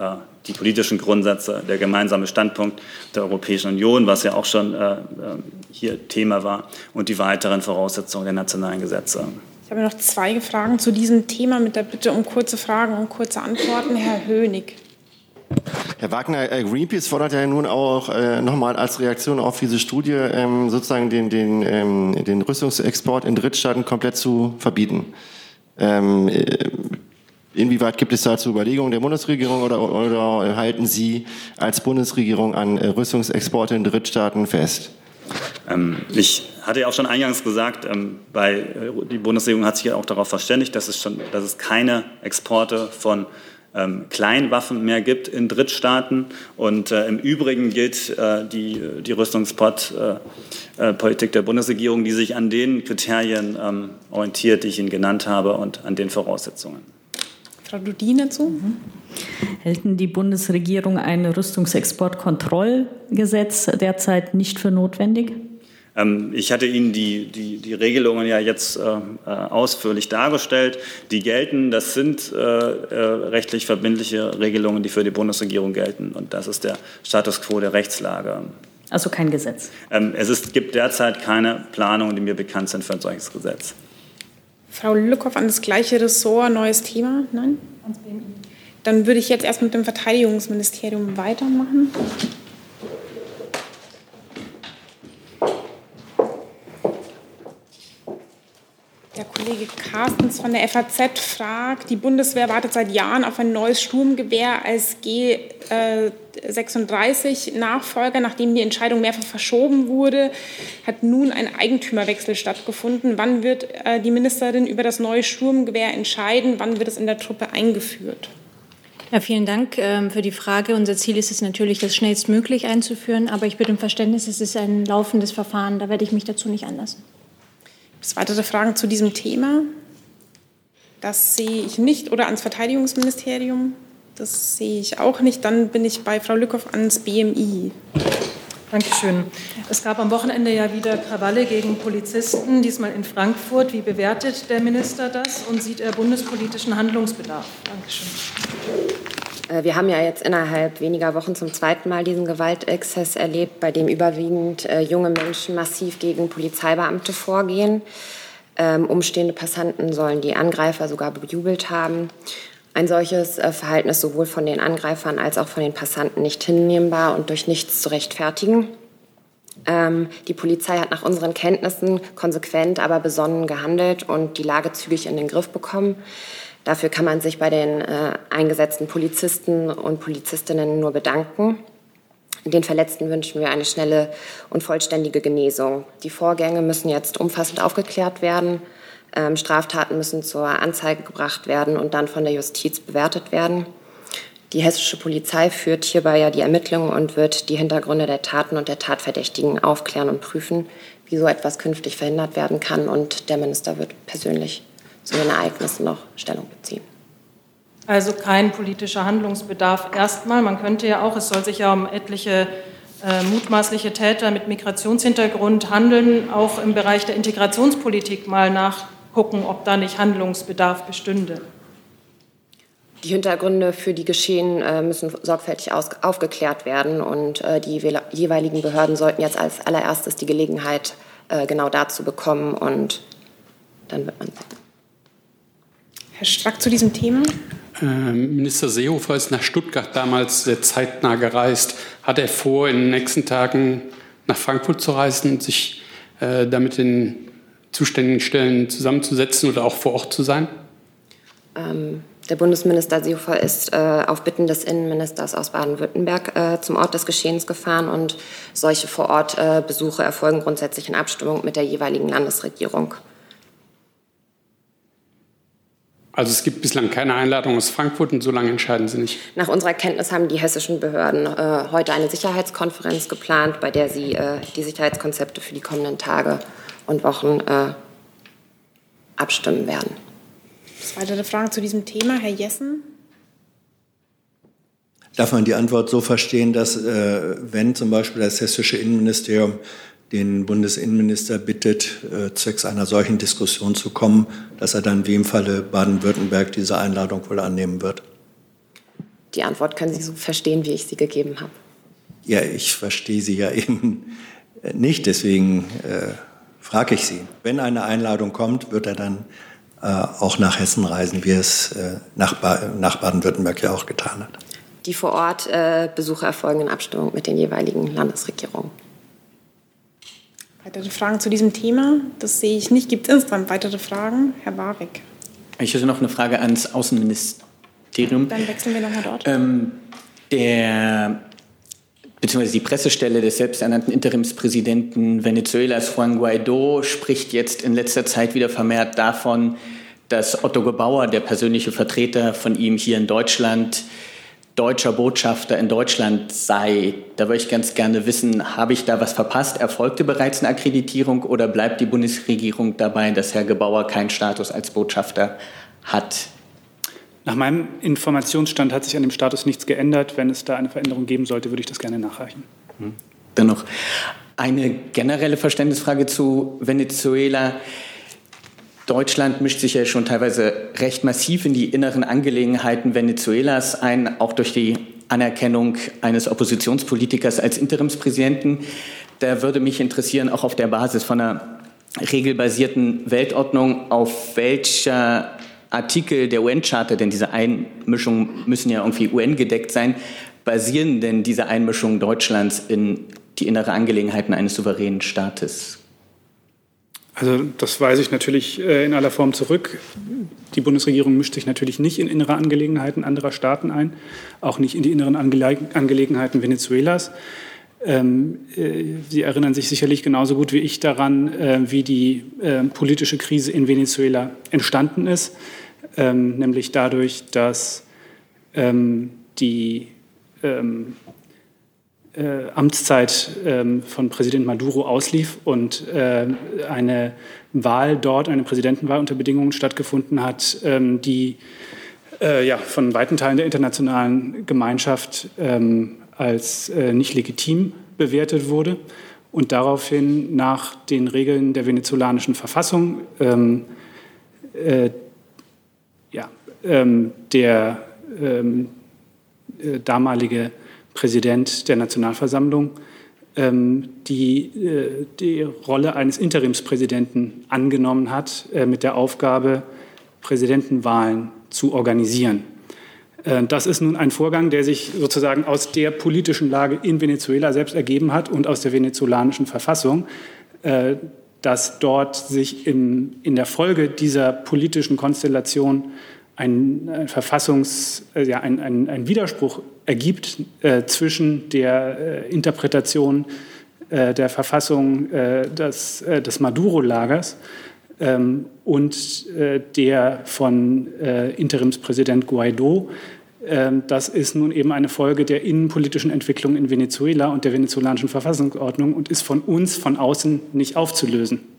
Speaker 17: die politischen Grundsätze, der gemeinsame Standpunkt der Europäischen Union, was ja auch schon hier Thema war, und die weiteren Voraussetzungen der nationalen Gesetze.
Speaker 3: Ich habe noch zwei Fragen zu diesem Thema mit der Bitte um kurze Fragen und kurze Antworten. Herr Hönig.
Speaker 11: Herr Wagner, äh, Greenpeace fordert ja nun auch äh, nochmal als Reaktion auf diese Studie ähm, sozusagen den, den, ähm, den Rüstungsexport in Drittstaaten komplett zu verbieten. Ähm, äh, Inwieweit gibt es dazu Überlegungen der Bundesregierung oder, oder halten Sie als Bundesregierung an Rüstungsexporte in Drittstaaten fest?
Speaker 17: Ähm, ich hatte ja auch schon eingangs gesagt, ähm, bei, die Bundesregierung hat sich ja auch darauf verständigt, dass es, schon, dass es keine Exporte von ähm, Kleinwaffen mehr gibt in Drittstaaten. Und äh, im Übrigen gilt äh, die, die Rüstungspolitik der Bundesregierung, die sich an den Kriterien ähm, orientiert, die ich Ihnen genannt habe und an den Voraussetzungen.
Speaker 3: Frau Dudin dazu. Mhm.
Speaker 7: Halten die Bundesregierung ein Rüstungsexportkontrollgesetz derzeit nicht für notwendig?
Speaker 17: Ähm, ich hatte Ihnen die, die, die Regelungen ja jetzt äh, äh, ausführlich dargestellt. Die gelten, das sind äh, äh, rechtlich verbindliche Regelungen, die für die Bundesregierung gelten. Und das ist der Status quo der Rechtslage.
Speaker 7: Also kein Gesetz?
Speaker 17: Ähm, es ist, gibt derzeit keine Planungen, die mir bekannt sind für ein solches Gesetz.
Speaker 3: Frau Lückhoff an das gleiche Ressort, neues Thema? Nein? Dann würde ich jetzt erst mit dem Verteidigungsministerium weitermachen. Der Kollege Carstens von der FAZ fragt, die Bundeswehr wartet seit Jahren auf ein neues Sturmgewehr als G36-Nachfolger. Nachdem die Entscheidung mehrfach verschoben wurde, hat nun ein Eigentümerwechsel stattgefunden. Wann wird äh, die Ministerin über das neue Sturmgewehr entscheiden? Wann wird es in der Truppe eingeführt?
Speaker 22: Ja, vielen Dank ähm, für die Frage. Unser Ziel ist es natürlich, das schnellstmöglich einzuführen. Aber ich bitte um Verständnis, es ist ein laufendes Verfahren. Da werde ich mich dazu nicht anlassen.
Speaker 3: Gibt es weitere Fragen zu diesem Thema? Das sehe ich nicht. Oder ans Verteidigungsministerium? Das sehe ich auch nicht. Dann bin ich bei Frau Lückhoff ans BMI.
Speaker 12: Dankeschön. Es gab am Wochenende ja wieder Krawalle gegen Polizisten, diesmal in Frankfurt. Wie bewertet der Minister das und sieht er bundespolitischen Handlungsbedarf? Dankeschön.
Speaker 6: Äh, wir haben ja jetzt innerhalb weniger Wochen zum zweiten Mal diesen Gewaltexzess erlebt, bei dem überwiegend äh, junge Menschen massiv gegen Polizeibeamte vorgehen. Ähm, umstehende Passanten sollen die Angreifer sogar bejubelt haben. Ein solches äh, Verhalten ist sowohl von den Angreifern als auch von den Passanten nicht hinnehmbar und durch nichts zu rechtfertigen. Ähm, die Polizei hat nach unseren Kenntnissen konsequent, aber besonnen gehandelt und die Lage zügig in den Griff bekommen. Dafür kann man sich bei den äh, eingesetzten Polizisten und Polizistinnen nur bedanken. Den Verletzten wünschen wir eine schnelle und vollständige Genesung. Die Vorgänge müssen jetzt umfassend aufgeklärt werden. Ähm, Straftaten müssen zur Anzeige gebracht werden und dann von der Justiz bewertet werden. Die hessische Polizei führt hierbei ja die Ermittlungen und wird die Hintergründe der Taten und der Tatverdächtigen aufklären und prüfen, wie so etwas künftig verhindert werden kann. Und der Minister wird persönlich zu den Ereignissen noch Stellung beziehen.
Speaker 12: Also kein politischer Handlungsbedarf erstmal. Man könnte ja auch, es soll sich ja um etliche äh, mutmaßliche Täter mit Migrationshintergrund handeln, auch im Bereich der Integrationspolitik mal nachgucken, ob da nicht Handlungsbedarf bestünde.
Speaker 6: Die Hintergründe für die Geschehen äh, müssen sorgfältig aufgeklärt werden und äh, die jeweiligen Behörden sollten jetzt als allererstes die Gelegenheit äh, genau dazu bekommen und dann wird man sehen.
Speaker 3: Herr Strack zu diesem Thema.
Speaker 21: Ähm, Minister Seehofer ist nach Stuttgart damals sehr zeitnah gereist. Hat er vor, in den nächsten Tagen nach Frankfurt zu reisen und sich äh, damit den zuständigen Stellen zusammenzusetzen oder auch vor Ort zu sein?
Speaker 6: Ähm, der Bundesminister Seehofer ist äh, auf Bitten des Innenministers aus Baden-Württemberg äh, zum Ort des Geschehens gefahren und solche Vor-Ort-Besuche erfolgen grundsätzlich in Abstimmung mit der jeweiligen Landesregierung.
Speaker 21: Also es gibt bislang keine Einladung aus Frankfurt und so lange entscheiden Sie nicht.
Speaker 6: Nach unserer Kenntnis haben die hessischen Behörden äh, heute eine Sicherheitskonferenz geplant, bei der sie äh, die Sicherheitskonzepte für die kommenden Tage und Wochen äh, abstimmen werden.
Speaker 3: Weitere Fragen zu diesem Thema, Herr Jessen?
Speaker 15: Darf man die Antwort so verstehen, dass äh, wenn zum Beispiel das hessische Innenministerium den Bundesinnenminister bittet, äh, zwecks einer solchen Diskussion zu kommen, dass er dann wie im Falle Baden-Württemberg diese Einladung wohl annehmen wird?
Speaker 6: Die Antwort können Sie so verstehen, wie ich sie gegeben habe.
Speaker 15: Ja, ich verstehe sie ja (laughs) eben nicht, deswegen äh, frage ich Sie. Wenn eine Einladung kommt, wird er dann äh, auch nach Hessen reisen, wie es äh, nach, ba nach Baden-Württemberg ja auch getan hat?
Speaker 6: Die vor Ort äh, Besuche erfolgen in Abstimmung mit den jeweiligen Landesregierungen.
Speaker 3: Weitere Fragen zu diesem Thema? Das sehe ich nicht. Gibt es insgesamt weitere Fragen? Herr Warwick.
Speaker 16: Ich hätte noch eine Frage ans Außenministerium.
Speaker 3: Dann wechseln wir nochmal dort.
Speaker 8: Ähm, der beziehungsweise die Pressestelle des selbsternannten Interimspräsidenten Venezuelas Juan Guaido spricht jetzt in letzter Zeit wieder vermehrt davon, dass Otto Gebauer, der persönliche Vertreter von ihm hier in Deutschland, deutscher Botschafter in Deutschland sei. Da würde ich ganz gerne wissen, habe ich da was verpasst? Erfolgte bereits eine Akkreditierung oder bleibt die Bundesregierung dabei, dass Herr Gebauer keinen Status als Botschafter hat?
Speaker 2: Nach meinem Informationsstand hat sich an dem Status nichts geändert. Wenn es da eine Veränderung geben sollte, würde ich das gerne nachreichen.
Speaker 8: Dann noch eine generelle Verständnisfrage zu Venezuela. Deutschland mischt sich ja schon teilweise recht massiv in die inneren Angelegenheiten Venezuelas ein, auch durch die Anerkennung eines Oppositionspolitikers als Interimspräsidenten. Da würde mich interessieren, auch auf der Basis von einer regelbasierten Weltordnung, auf welcher Artikel der UN-Charta, denn diese Einmischungen müssen ja irgendwie UN-gedeckt sein, basieren denn diese Einmischungen Deutschlands in die innere Angelegenheiten eines souveränen Staates?
Speaker 2: Also das weise ich natürlich äh, in aller Form zurück. Die Bundesregierung mischt sich natürlich nicht in innere Angelegenheiten anderer Staaten ein, auch nicht in die inneren Angelegenheiten Venezuelas. Ähm, äh, Sie erinnern sich sicherlich genauso gut wie ich daran, äh, wie die politische Krise in Venezuela entstanden ist, ähm, nämlich dadurch, dass ähm, die äh, Amtszeit ähm, von Präsident Maduro auslief und äh, eine Wahl dort, eine Präsidentenwahl unter Bedingungen stattgefunden hat, ähm, die äh, ja, von weiten Teilen der internationalen Gemeinschaft ähm, als äh, nicht legitim bewertet wurde und daraufhin nach den Regeln der venezolanischen Verfassung ähm, äh, ja, ähm, der ähm, äh, damalige Präsident der Nationalversammlung ähm, die, äh, die Rolle eines Interimspräsidenten angenommen hat, äh, mit der Aufgabe, Präsidentenwahlen zu organisieren. Äh, das ist nun ein Vorgang, der sich sozusagen aus der politischen Lage in Venezuela selbst ergeben hat und aus der venezolanischen Verfassung, dass dort sich in, in der Folge dieser politischen Konstellation ein, ein Verfassungs, ja, ein, ein, ein Widerspruch ergibt äh, zwischen der äh, Interpretation äh, der Verfassung äh, des, äh, des Maduro-Lagers ähm, und äh, der von Interimspräsident Guaido. Ähm, das ist nun eben eine Folge der innenpolitischen Entwicklung in Venezuela und der venezolanischen Verfassungsordnung und ist von uns von außen nicht aufzulösen.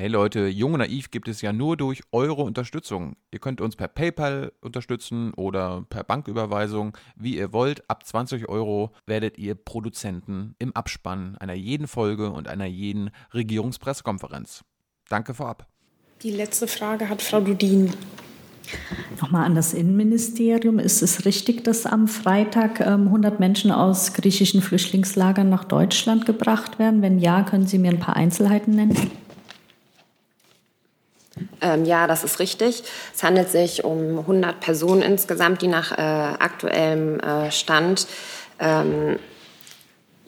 Speaker 23: Hey Leute, Jung und Naiv gibt es ja nur durch eure Unterstützung. Ihr könnt uns per PayPal unterstützen oder per Banküberweisung, wie ihr wollt. Ab 20 Euro werdet ihr Produzenten im Abspann einer jeden Folge und einer jeden Regierungspressekonferenz. Danke vorab.
Speaker 3: Die letzte Frage hat Frau Dudin.
Speaker 7: Nochmal an das Innenministerium. Ist es richtig, dass am Freitag 100 ähm, Menschen aus griechischen Flüchtlingslagern nach Deutschland gebracht werden? Wenn ja, können Sie mir ein paar Einzelheiten nennen?
Speaker 6: Ähm, ja, das ist richtig. Es handelt sich um 100 Personen insgesamt, die nach äh, aktuellem äh, Stand ähm,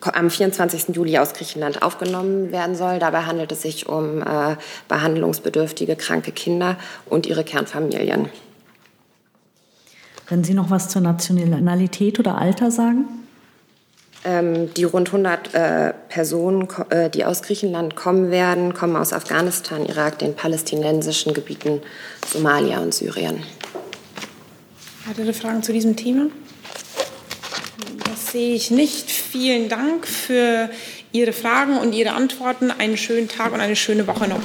Speaker 6: am 24. Juli aus Griechenland aufgenommen werden soll. Dabei handelt es sich um äh, behandlungsbedürftige, kranke Kinder und ihre Kernfamilien.
Speaker 7: Können Sie noch was zur Nationalität oder Alter sagen?
Speaker 6: Ähm, die rund 100 äh, Personen, äh, die aus Griechenland kommen werden, kommen aus Afghanistan, Irak, den palästinensischen Gebieten, Somalia und Syrien.
Speaker 3: Weitere Fragen zu diesem Thema? Das sehe ich nicht. Vielen Dank für Ihre Fragen und Ihre Antworten. Einen schönen Tag und eine schöne Woche noch.